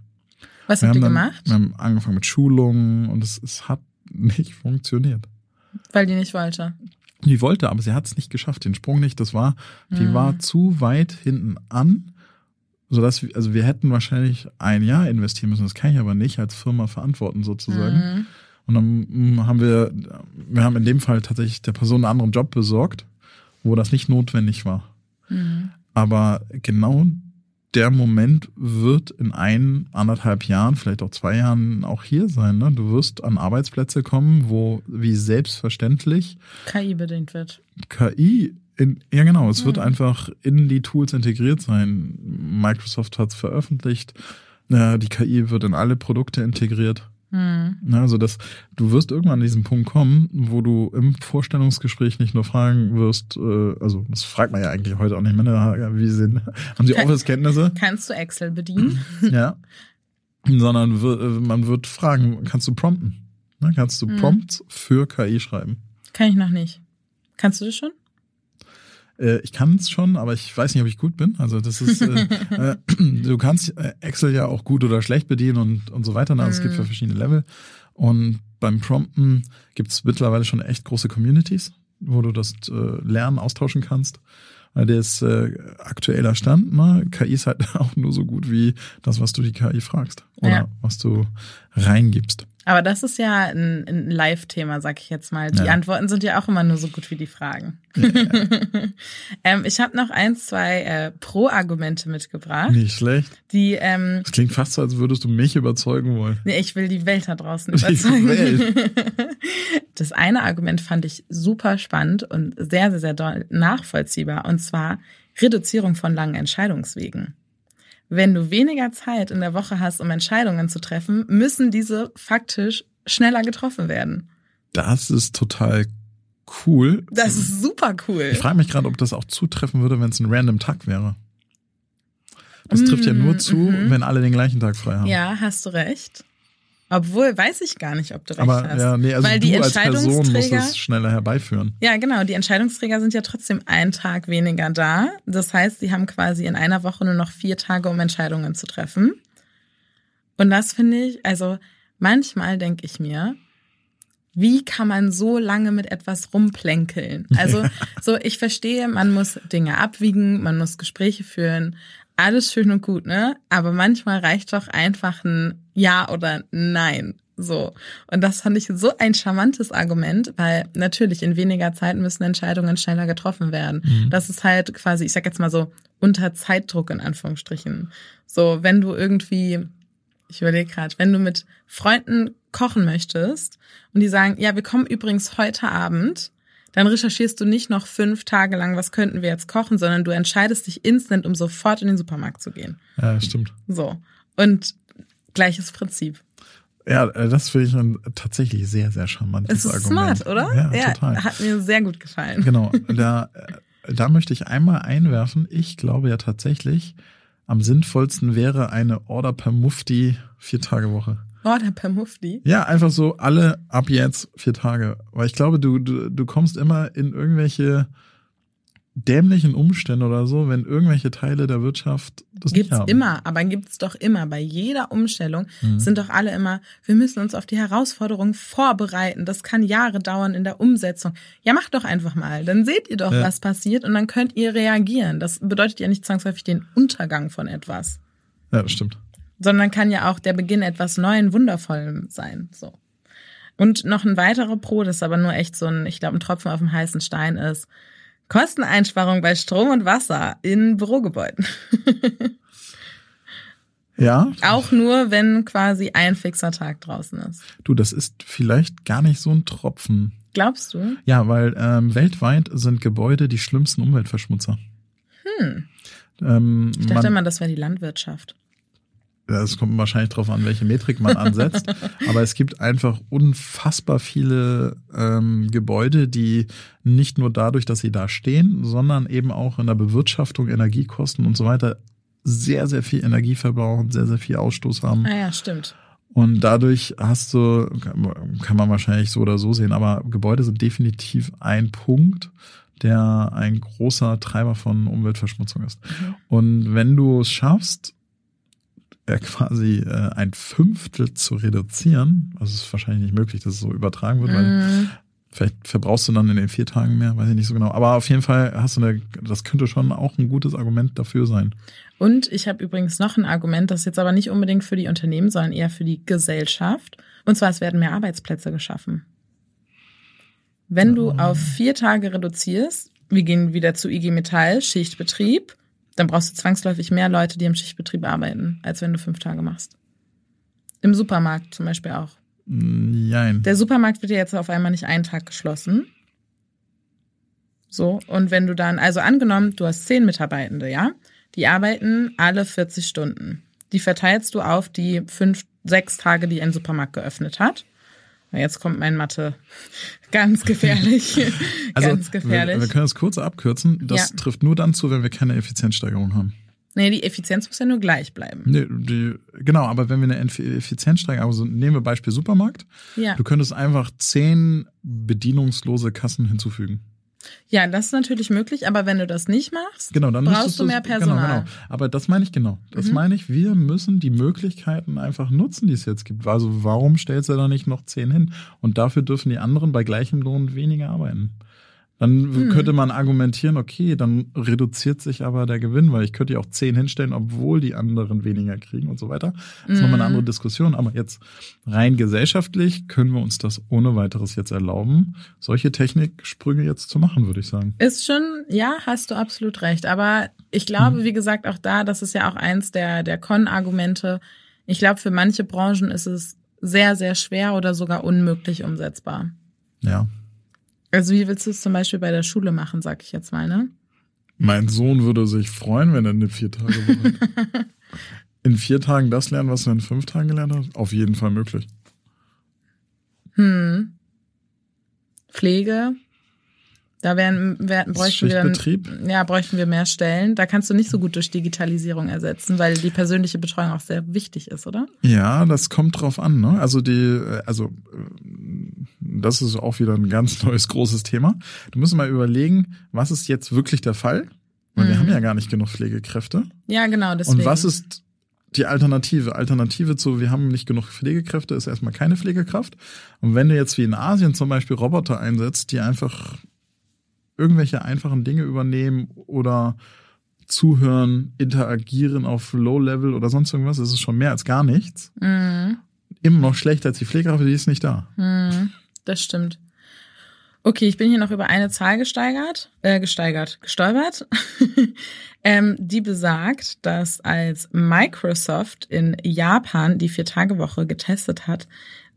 Was wir habt ihr dann, gemacht? Wir haben angefangen mit Schulungen und es, es hat nicht funktioniert. Weil die nicht wollte. Die wollte, aber sie hat es nicht geschafft, den Sprung nicht. Das war, die mhm. war zu weit hinten an, sodass wir, also wir hätten wahrscheinlich ein Jahr investieren müssen. Das kann ich aber nicht als Firma verantworten sozusagen. Mhm. Und dann hm, haben wir, wir haben in dem Fall tatsächlich der Person einen anderen Job besorgt, wo das nicht notwendig war. Mhm. Aber genau der Moment wird in ein, anderthalb Jahren, vielleicht auch zwei Jahren auch hier sein. Ne? Du wirst an Arbeitsplätze kommen, wo wie selbstverständlich KI bedingt wird. KI, in, ja genau, es hm. wird einfach in die Tools integriert sein. Microsoft hat es veröffentlicht. die KI wird in alle Produkte integriert. Mhm. Also das, du wirst irgendwann an diesen Punkt kommen, wo du im Vorstellungsgespräch nicht nur fragen wirst, äh, also das fragt man ja eigentlich heute auch nicht mehr, wie sind, haben Sie Office-Kenntnisse? Kannst du Excel bedienen? (clears throat) ja. Sondern äh, man wird fragen, kannst du prompten? Ne, kannst du mhm. Prompts für KI schreiben? Kann ich noch nicht. Kannst du das schon? Äh, ich kann es schon, aber ich weiß nicht, ob ich gut bin. Also das ist, äh, (laughs) äh, (clears throat) du kannst äh, Excel ja auch gut oder schlecht bedienen und, und so weiter. Also. Es gibt ja mhm. verschiedene Level. Und beim Prompten gibt es mittlerweile schon echt große Communities, wo du das äh, Lernen austauschen kannst. Weil der ist äh, aktueller Stand. Ne? KI ist halt (laughs) auch nur so gut wie das, was du die KI fragst oder ja. was du reingibst. Aber das ist ja ein, ein Live-Thema, sag ich jetzt mal. Die ja. Antworten sind ja auch immer nur so gut wie die Fragen. Ja. (laughs) ähm, ich habe noch ein, zwei äh, Pro-Argumente mitgebracht. Nicht schlecht. Die, ähm, das klingt fast so, als würdest du mich überzeugen wollen. Nee, ich will die Welt da draußen überzeugen. Die Welt. (laughs) Das eine Argument fand ich super spannend und sehr, sehr, sehr nachvollziehbar. Und zwar Reduzierung von langen Entscheidungswegen wenn du weniger Zeit in der Woche hast, um Entscheidungen zu treffen, müssen diese faktisch schneller getroffen werden. Das ist total cool. Das ist super cool. Ich frage mich gerade, ob das auch zutreffen würde, wenn es ein random Tag wäre. Das trifft ja nur zu, mm -hmm. wenn alle den gleichen Tag frei haben. Ja, hast du recht. Obwohl, weiß ich gar nicht, ob du recht Aber, hast. Ja, nee, also Weil die als musst es schneller herbeiführen. Ja, genau. Die Entscheidungsträger sind ja trotzdem einen Tag weniger da. Das heißt, sie haben quasi in einer Woche nur noch vier Tage, um Entscheidungen zu treffen. Und das finde ich, also manchmal denke ich mir, wie kann man so lange mit etwas rumplänkeln? Also, (laughs) so, ich verstehe, man muss Dinge abwiegen, man muss Gespräche führen, alles schön und gut, ne? Aber manchmal reicht doch einfach ein Ja oder Nein. So. Und das fand ich so ein charmantes Argument, weil natürlich in weniger Zeit müssen Entscheidungen schneller getroffen werden. Mhm. Das ist halt quasi, ich sag jetzt mal so, unter Zeitdruck in Anführungsstrichen. So, wenn du irgendwie, ich überlege gerade, wenn du mit Freunden kochen möchtest und die sagen, ja, wir kommen übrigens heute Abend, dann recherchierst du nicht noch fünf Tage lang, was könnten wir jetzt kochen, sondern du entscheidest dich instant, um sofort in den Supermarkt zu gehen. Ja, stimmt. So. Und gleiches Prinzip. Ja, äh, das finde ich ein tatsächlich sehr, sehr charmantes es ist Argument. smart, oder? Ja, ja, total. Hat mir sehr gut gefallen. Genau. (laughs) Da, äh, da möchte ich einmal einwerfen. Ich glaube ja tatsächlich, am sinnvollsten wäre eine Order per Mufti vier Tage Woche. Order per Mufti? Ja, einfach so alle ab jetzt vier Tage. Weil ich glaube, du, du, du kommst immer in irgendwelche dämlichen Umstände oder so, wenn irgendwelche Teile der Wirtschaft das gibt's immer, aber gibt's doch immer. Bei jeder Umstellung mhm. sind doch alle immer, wir müssen uns auf die Herausforderung vorbereiten. Das kann Jahre dauern in der Umsetzung. Ja, macht doch einfach mal. Dann seht ihr doch, ja. was passiert und dann könnt ihr reagieren. Das bedeutet ja nicht zwangsläufig den Untergang von etwas. Ja, das stimmt sondern kann ja auch der Beginn etwas Neuen, Wundervollem sein. So. Und noch ein weiterer Pro, das aber nur echt so ein, ich glaube, ein Tropfen auf dem heißen Stein ist. Kosteneinsparung bei Strom und Wasser in Bürogebäuden. (laughs) ja. Auch nur, wenn quasi ein fixer Tag draußen ist. Du, das ist vielleicht gar nicht so ein Tropfen. Glaubst du? Ja, weil ähm, weltweit sind Gebäude die schlimmsten Umweltverschmutzer. Hm. Ähm, ich dachte man, immer, das wäre die Landwirtschaft es kommt wahrscheinlich darauf an, welche Metrik man ansetzt, (laughs) aber es gibt einfach unfassbar viele ähm, Gebäude, die nicht nur dadurch, dass sie da stehen, sondern eben auch in der Bewirtschaftung, Energiekosten und so weiter sehr, sehr viel Energie verbrauchen, sehr, sehr viel Ausstoß haben. Ah ja, stimmt. Und dadurch hast du, kann man wahrscheinlich so oder so sehen, aber Gebäude sind definitiv ein Punkt, der ein großer Treiber von Umweltverschmutzung ist. Mhm. Und wenn du es schaffst, äh, quasi äh, ein Fünftel zu reduzieren, also es ist wahrscheinlich nicht möglich, dass es so übertragen wird, mhm. weil vielleicht verbrauchst du dann in den vier Tagen mehr, weiß ich nicht so genau. Aber auf jeden Fall hast du eine, das könnte schon auch ein gutes Argument dafür sein. Und ich habe übrigens noch ein Argument, das jetzt aber nicht unbedingt für die Unternehmen, sondern eher für die Gesellschaft. Und zwar, es werden mehr Arbeitsplätze geschaffen. Wenn du auf vier Tage reduzierst, wir gehen wieder zu IG Metall, Schichtbetrieb, dann brauchst du zwangsläufig mehr Leute, die im Schichtbetrieb arbeiten, als wenn du fünf Tage machst. Im Supermarkt zum Beispiel auch. Nein. Der Supermarkt wird ja jetzt auf einmal nicht einen Tag geschlossen. So, und wenn du dann, also angenommen, du hast zehn Mitarbeitende, ja? Die arbeiten alle 40 Stunden. Die verteilst du auf die fünf, sechs Tage, die ein Supermarkt geöffnet hat. Jetzt kommt mein Mathe. Ganz gefährlich. (laughs) also, Ganz gefährlich. Wir, wir können das kurz abkürzen. Das ja. trifft nur dann zu, wenn wir keine Effizienzsteigerung haben. Nee, die Effizienz muss ja nur gleich bleiben. Nee, die, genau, aber wenn wir eine Effizienzsteigerung, also nehmen wir Beispiel Supermarkt. Ja. Du könntest einfach zehn bedienungslose Kassen hinzufügen. Ja, das ist natürlich möglich, aber wenn du das nicht machst, genau, dann brauchst du mehr Personal. Genau, genau. Aber das meine ich genau. Das mhm. meine ich, wir müssen die Möglichkeiten einfach nutzen, die es jetzt gibt. Also warum stellst du da nicht noch zehn hin? Und dafür dürfen die anderen bei gleichem Lohn weniger arbeiten. Dann hm. könnte man argumentieren, okay, dann reduziert sich aber der Gewinn, weil ich könnte ja auch zehn hinstellen, obwohl die anderen weniger kriegen und so weiter. Das ist hm. nochmal eine hm. andere Diskussion. Aber jetzt rein gesellschaftlich können wir uns das ohne weiteres jetzt erlauben, solche Techniksprünge jetzt zu machen, würde ich sagen. Ist schon, ja, hast du absolut recht. Aber ich glaube, hm. wie gesagt, auch da, das ist ja auch eins der, der Con-Argumente. Ich glaube, für manche Branchen ist es sehr, sehr schwer oder sogar unmöglich umsetzbar. Ja, also wie willst du es zum Beispiel bei der Schule machen, sag ich jetzt mal, ne? Mein Sohn würde sich freuen, wenn er eine vier Tage Woche hat. (laughs) in vier Tagen das lernen, was er in fünf Tagen gelernt hat? Auf jeden Fall möglich. Hm. Pflege, da wären, wären, bräuchten wir, ja, bräuchten wir mehr Stellen. Da kannst du nicht so gut durch Digitalisierung ersetzen, weil die persönliche Betreuung auch sehr wichtig ist, oder? Ja, das kommt drauf an. Ne? Also die, also das ist auch wieder ein ganz (laughs) neues großes Thema. Du musst mal überlegen, was ist jetzt wirklich der Fall? Weil mhm. wir haben ja gar nicht genug Pflegekräfte. Ja, genau. Deswegen. Und was ist die Alternative. Alternative zu, wir haben nicht genug Pflegekräfte, ist erstmal keine Pflegekraft. Und wenn du jetzt wie in Asien zum Beispiel Roboter einsetzt, die einfach irgendwelche einfachen Dinge übernehmen oder zuhören, interagieren auf Low-Level oder sonst irgendwas, das ist schon mehr als gar nichts. Mhm. Immer noch schlechter als die Pflegekraft, die ist nicht da. Mhm, das stimmt. Okay, ich bin hier noch über eine Zahl gesteigert, äh, gesteigert, gestolpert, (laughs) ähm, die besagt, dass als Microsoft in Japan die Vier-Tage-Woche getestet hat,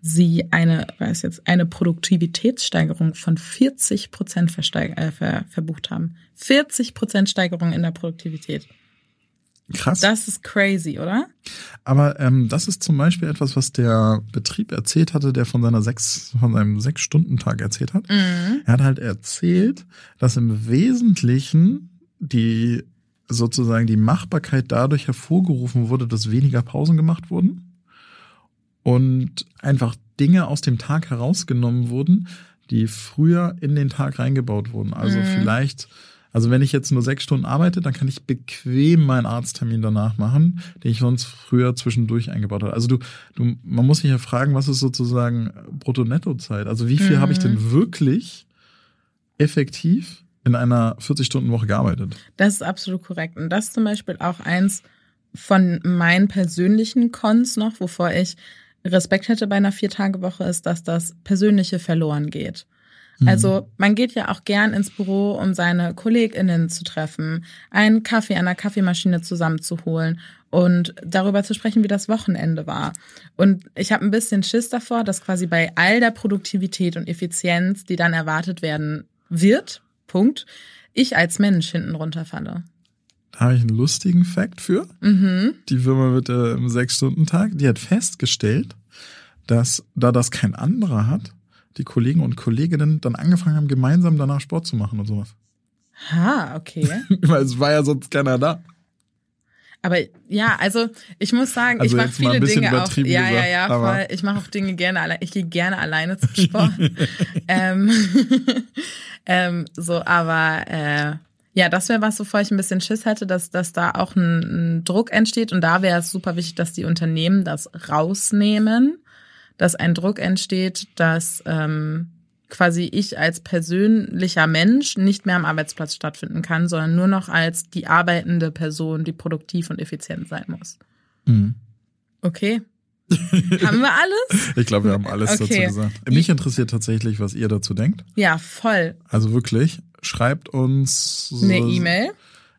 sie eine, weiß jetzt, eine Produktivitätssteigerung von 40 Prozent äh, ver verbucht haben. 40 Prozent Steigerung in der Produktivität. Krass. Das ist crazy, oder? Aber ähm, das ist zum Beispiel etwas, was der Betrieb erzählt hatte, der von seiner sechs, von seinem Sechs-Stunden-Tag erzählt hat. Mhm. Er hat halt erzählt, dass im Wesentlichen die sozusagen die Machbarkeit dadurch hervorgerufen wurde, dass weniger Pausen gemacht wurden und einfach Dinge aus dem Tag herausgenommen wurden, die früher in den Tag reingebaut wurden. Also mhm. vielleicht, also wenn ich jetzt nur sechs Stunden arbeite, dann kann ich bequem meinen Arzttermin danach machen, den ich sonst früher zwischendurch eingebaut habe. Also du, du, man muss sich ja fragen, was ist sozusagen Brutto-Netto-Zeit? Also wie viel mhm. habe ich denn wirklich effektiv in einer 40-Stunden-Woche gearbeitet? Das ist absolut korrekt. Und das ist zum Beispiel auch eins von meinen persönlichen Cons noch, wovor ich Respekt hätte bei einer Vier-Tage-Woche, ist, dass das Persönliche verloren geht. Mhm. Also man geht ja auch gern ins Büro, um seine KollegInnen zu treffen, einen Kaffee an der Kaffeemaschine zusammenzuholen und darüber zu sprechen, wie das Wochenende war. Und ich habe ein bisschen Schiss davor, dass quasi bei all der Produktivität und Effizienz, die dann erwartet werden wird, Punkt, ich als Mensch hinten runterfalle. Da habe ich einen lustigen Fact für. Mhm. Die Firma wird äh, im Sechs-Stunden-Tag, die hat festgestellt, dass da das kein anderer hat, die Kollegen und Kolleginnen dann angefangen haben, gemeinsam danach Sport zu machen und sowas. Ha, okay. (laughs) Weil es war ja sonst keiner da. Aber ja, also ich muss sagen, Also ich mache viele Dinge auch. Ja, ja, gesagt, ja, aber- voll. Ich mache auch Dinge gerne alleine. Ich gehe gerne alleine zum Sport. (laughs) ähm, (laughs) ähm, so, aber äh, ja, das wäre was, wovor ich ein bisschen Schiss hätte, dass, dass da auch ein, ein Druck entsteht. Und da wäre es super wichtig, dass die Unternehmen das rausnehmen, dass ein Druck entsteht, dass ähm, quasi ich als persönlicher Mensch nicht mehr am Arbeitsplatz stattfinden kann, sondern nur noch als die arbeitende Person, die produktiv und effizient sein muss. Mhm. Okay. Haben wir alles? (laughs) Ich glaube, wir haben alles Okay. dazu gesagt. Mich interessiert tatsächlich, was ihr dazu denkt. Ja, voll. Also wirklich, schreibt uns Eine E-Mail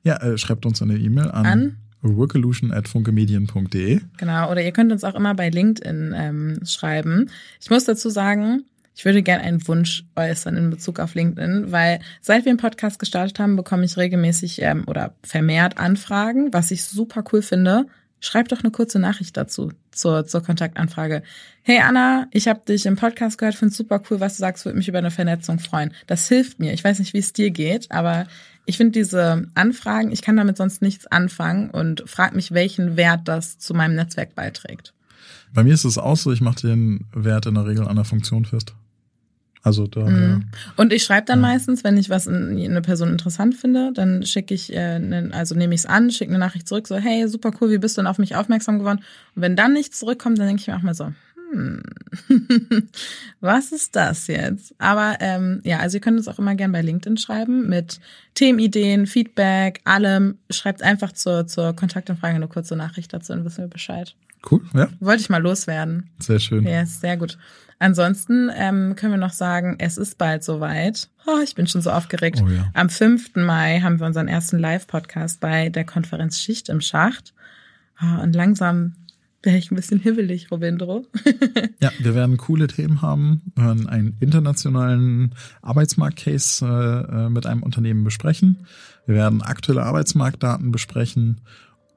Ja, äh, schreibt uns eine E-Mail an, An? workolution@funkemedien.de. Genau, oder ihr könnt uns auch immer bei LinkedIn ähm, schreiben. Ich muss dazu sagen, ich würde gerne einen Wunsch äußern in Bezug auf LinkedIn, weil seit wir den Podcast gestartet haben, bekomme ich regelmäßig ähm, oder vermehrt Anfragen, was ich super cool finde. Schreibt doch eine kurze Nachricht dazu zur, zur Kontaktanfrage. Hey Anna, ich habe dich im Podcast gehört, finde super cool, was du sagst, würde mich über eine Vernetzung freuen. Das hilft mir. Ich weiß nicht, wie es dir geht, aber ich finde diese Anfragen, ich kann damit sonst nichts anfangen und frag mich, welchen Wert das zu meinem Netzwerk beiträgt. Bei mir ist es auch so, ich mache den Wert in der Regel an der Funktion fest. Also da, Mhm. Und ich schreibe dann Ja. meistens, wenn ich was in, eine Person interessant finde, dann schicke ich, äh, ne, also nehme ich es an, schicke eine Nachricht zurück, so, hey, super cool, wie bist du denn auf mich aufmerksam geworden? Und wenn dann nichts zurückkommt, dann denke ich mir auch mal so, hm, (laughs) was ist das jetzt? Aber ähm, ja, also ihr könnt uns auch immer gern bei LinkedIn schreiben mit Themenideen, Feedback, allem. Schreibt einfach zur, zur Kontaktanfrage eine kurze Nachricht dazu und wissen wir Bescheid. cool, ja, Wollte ich mal loswerden. sehr schön. Ja, ist sehr gut. Ansonsten ähm, können wir noch sagen, es ist bald soweit. Oh, ich bin schon so aufgeregt. Oh ja. Am 5. Mai haben wir unseren ersten Live-Podcast bei der Konferenz Schicht im Schacht. Oh, und langsam wäre ich ein bisschen hibbelig, Robindro. (laughs) Ja, wir werden coole Themen haben, wir werden einen internationalen Arbeitsmarkt-Case äh, äh, mit einem Unternehmen besprechen. Wir werden aktuelle Arbeitsmarktdaten besprechen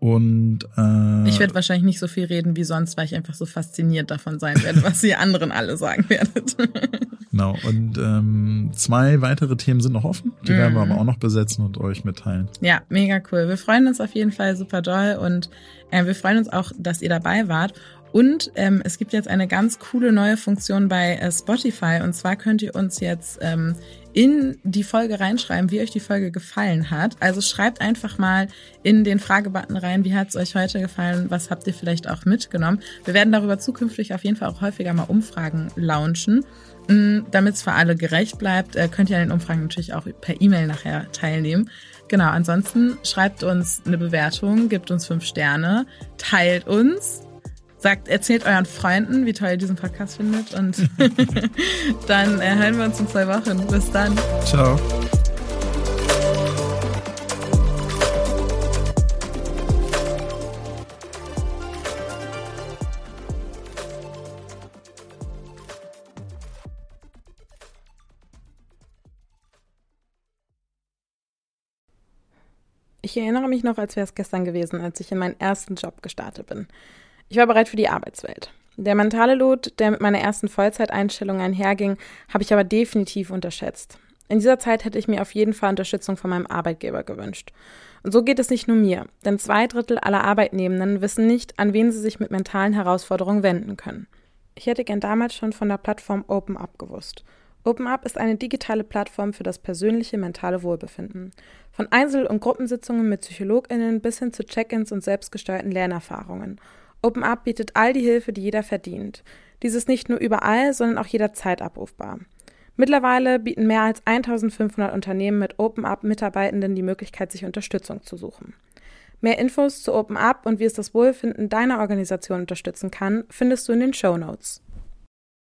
und äh, Ich werde wahrscheinlich nicht so viel reden wie sonst, weil ich einfach so fasziniert davon sein werde, was ihr anderen alle sagen werdet. (laughs) genau und ähm, zwei weitere Themen sind noch offen, die werden wir Mhm. aber auch noch besetzen und euch mitteilen. Ja, mega cool. Wir freuen uns auf jeden Fall super doll und äh, wir freuen uns auch, dass ihr dabei wart. Und ähm, es gibt jetzt eine ganz coole neue Funktion bei äh, Spotify. Und zwar könnt ihr uns jetzt ähm, in die Folge reinschreiben, wie euch die Folge gefallen hat. Also schreibt einfach mal in den Fragebutton rein, wie hat es euch heute gefallen, was habt ihr vielleicht auch mitgenommen. Wir werden darüber zukünftig auf jeden Fall auch häufiger mal Umfragen launchen. Damit es für alle gerecht bleibt, äh, könnt ihr an den Umfragen natürlich auch per E-Mail nachher teilnehmen. Genau, ansonsten schreibt uns eine Bewertung, gibt uns fünf Sterne, teilt uns, sagt, erzählt euren Freunden, wie toll ihr diesen Podcast findet und (laughs) dann äh, hören wir uns in zwei Wochen. Bis dann. Ciao. Ich erinnere mich noch, als wäre es gestern gewesen, als ich in meinen ersten Job gestartet bin. Ich war bereit für die Arbeitswelt. Der mentale Lot, der mit meiner ersten Vollzeiteinstellung einherging, habe ich aber definitiv unterschätzt. In dieser Zeit hätte ich mir auf jeden Fall Unterstützung von meinem Arbeitgeber gewünscht. Und so geht es nicht nur mir, denn zwei Drittel aller Arbeitnehmenden wissen nicht, an wen sie sich mit mentalen Herausforderungen wenden können. Ich hätte gern damals schon von der Plattform OpenUp gewusst. OpenUp ist eine digitale Plattform für das persönliche mentale Wohlbefinden. Von Einzel- und Gruppensitzungen mit PsychologInnen bis hin zu Check-ins und selbstgesteuerten Lernerfahrungen. OpenUp bietet all die Hilfe, die jeder verdient. Dies ist nicht nur überall, sondern auch jederzeit abrufbar. Mittlerweile bieten mehr als 1500 Unternehmen mit OpenUp Mitarbeitenden die Möglichkeit, sich Unterstützung zu suchen. Mehr Infos zu OpenUp und wie es das Wohlbefinden deiner Organisation unterstützen kann, findest du in den Show Notes.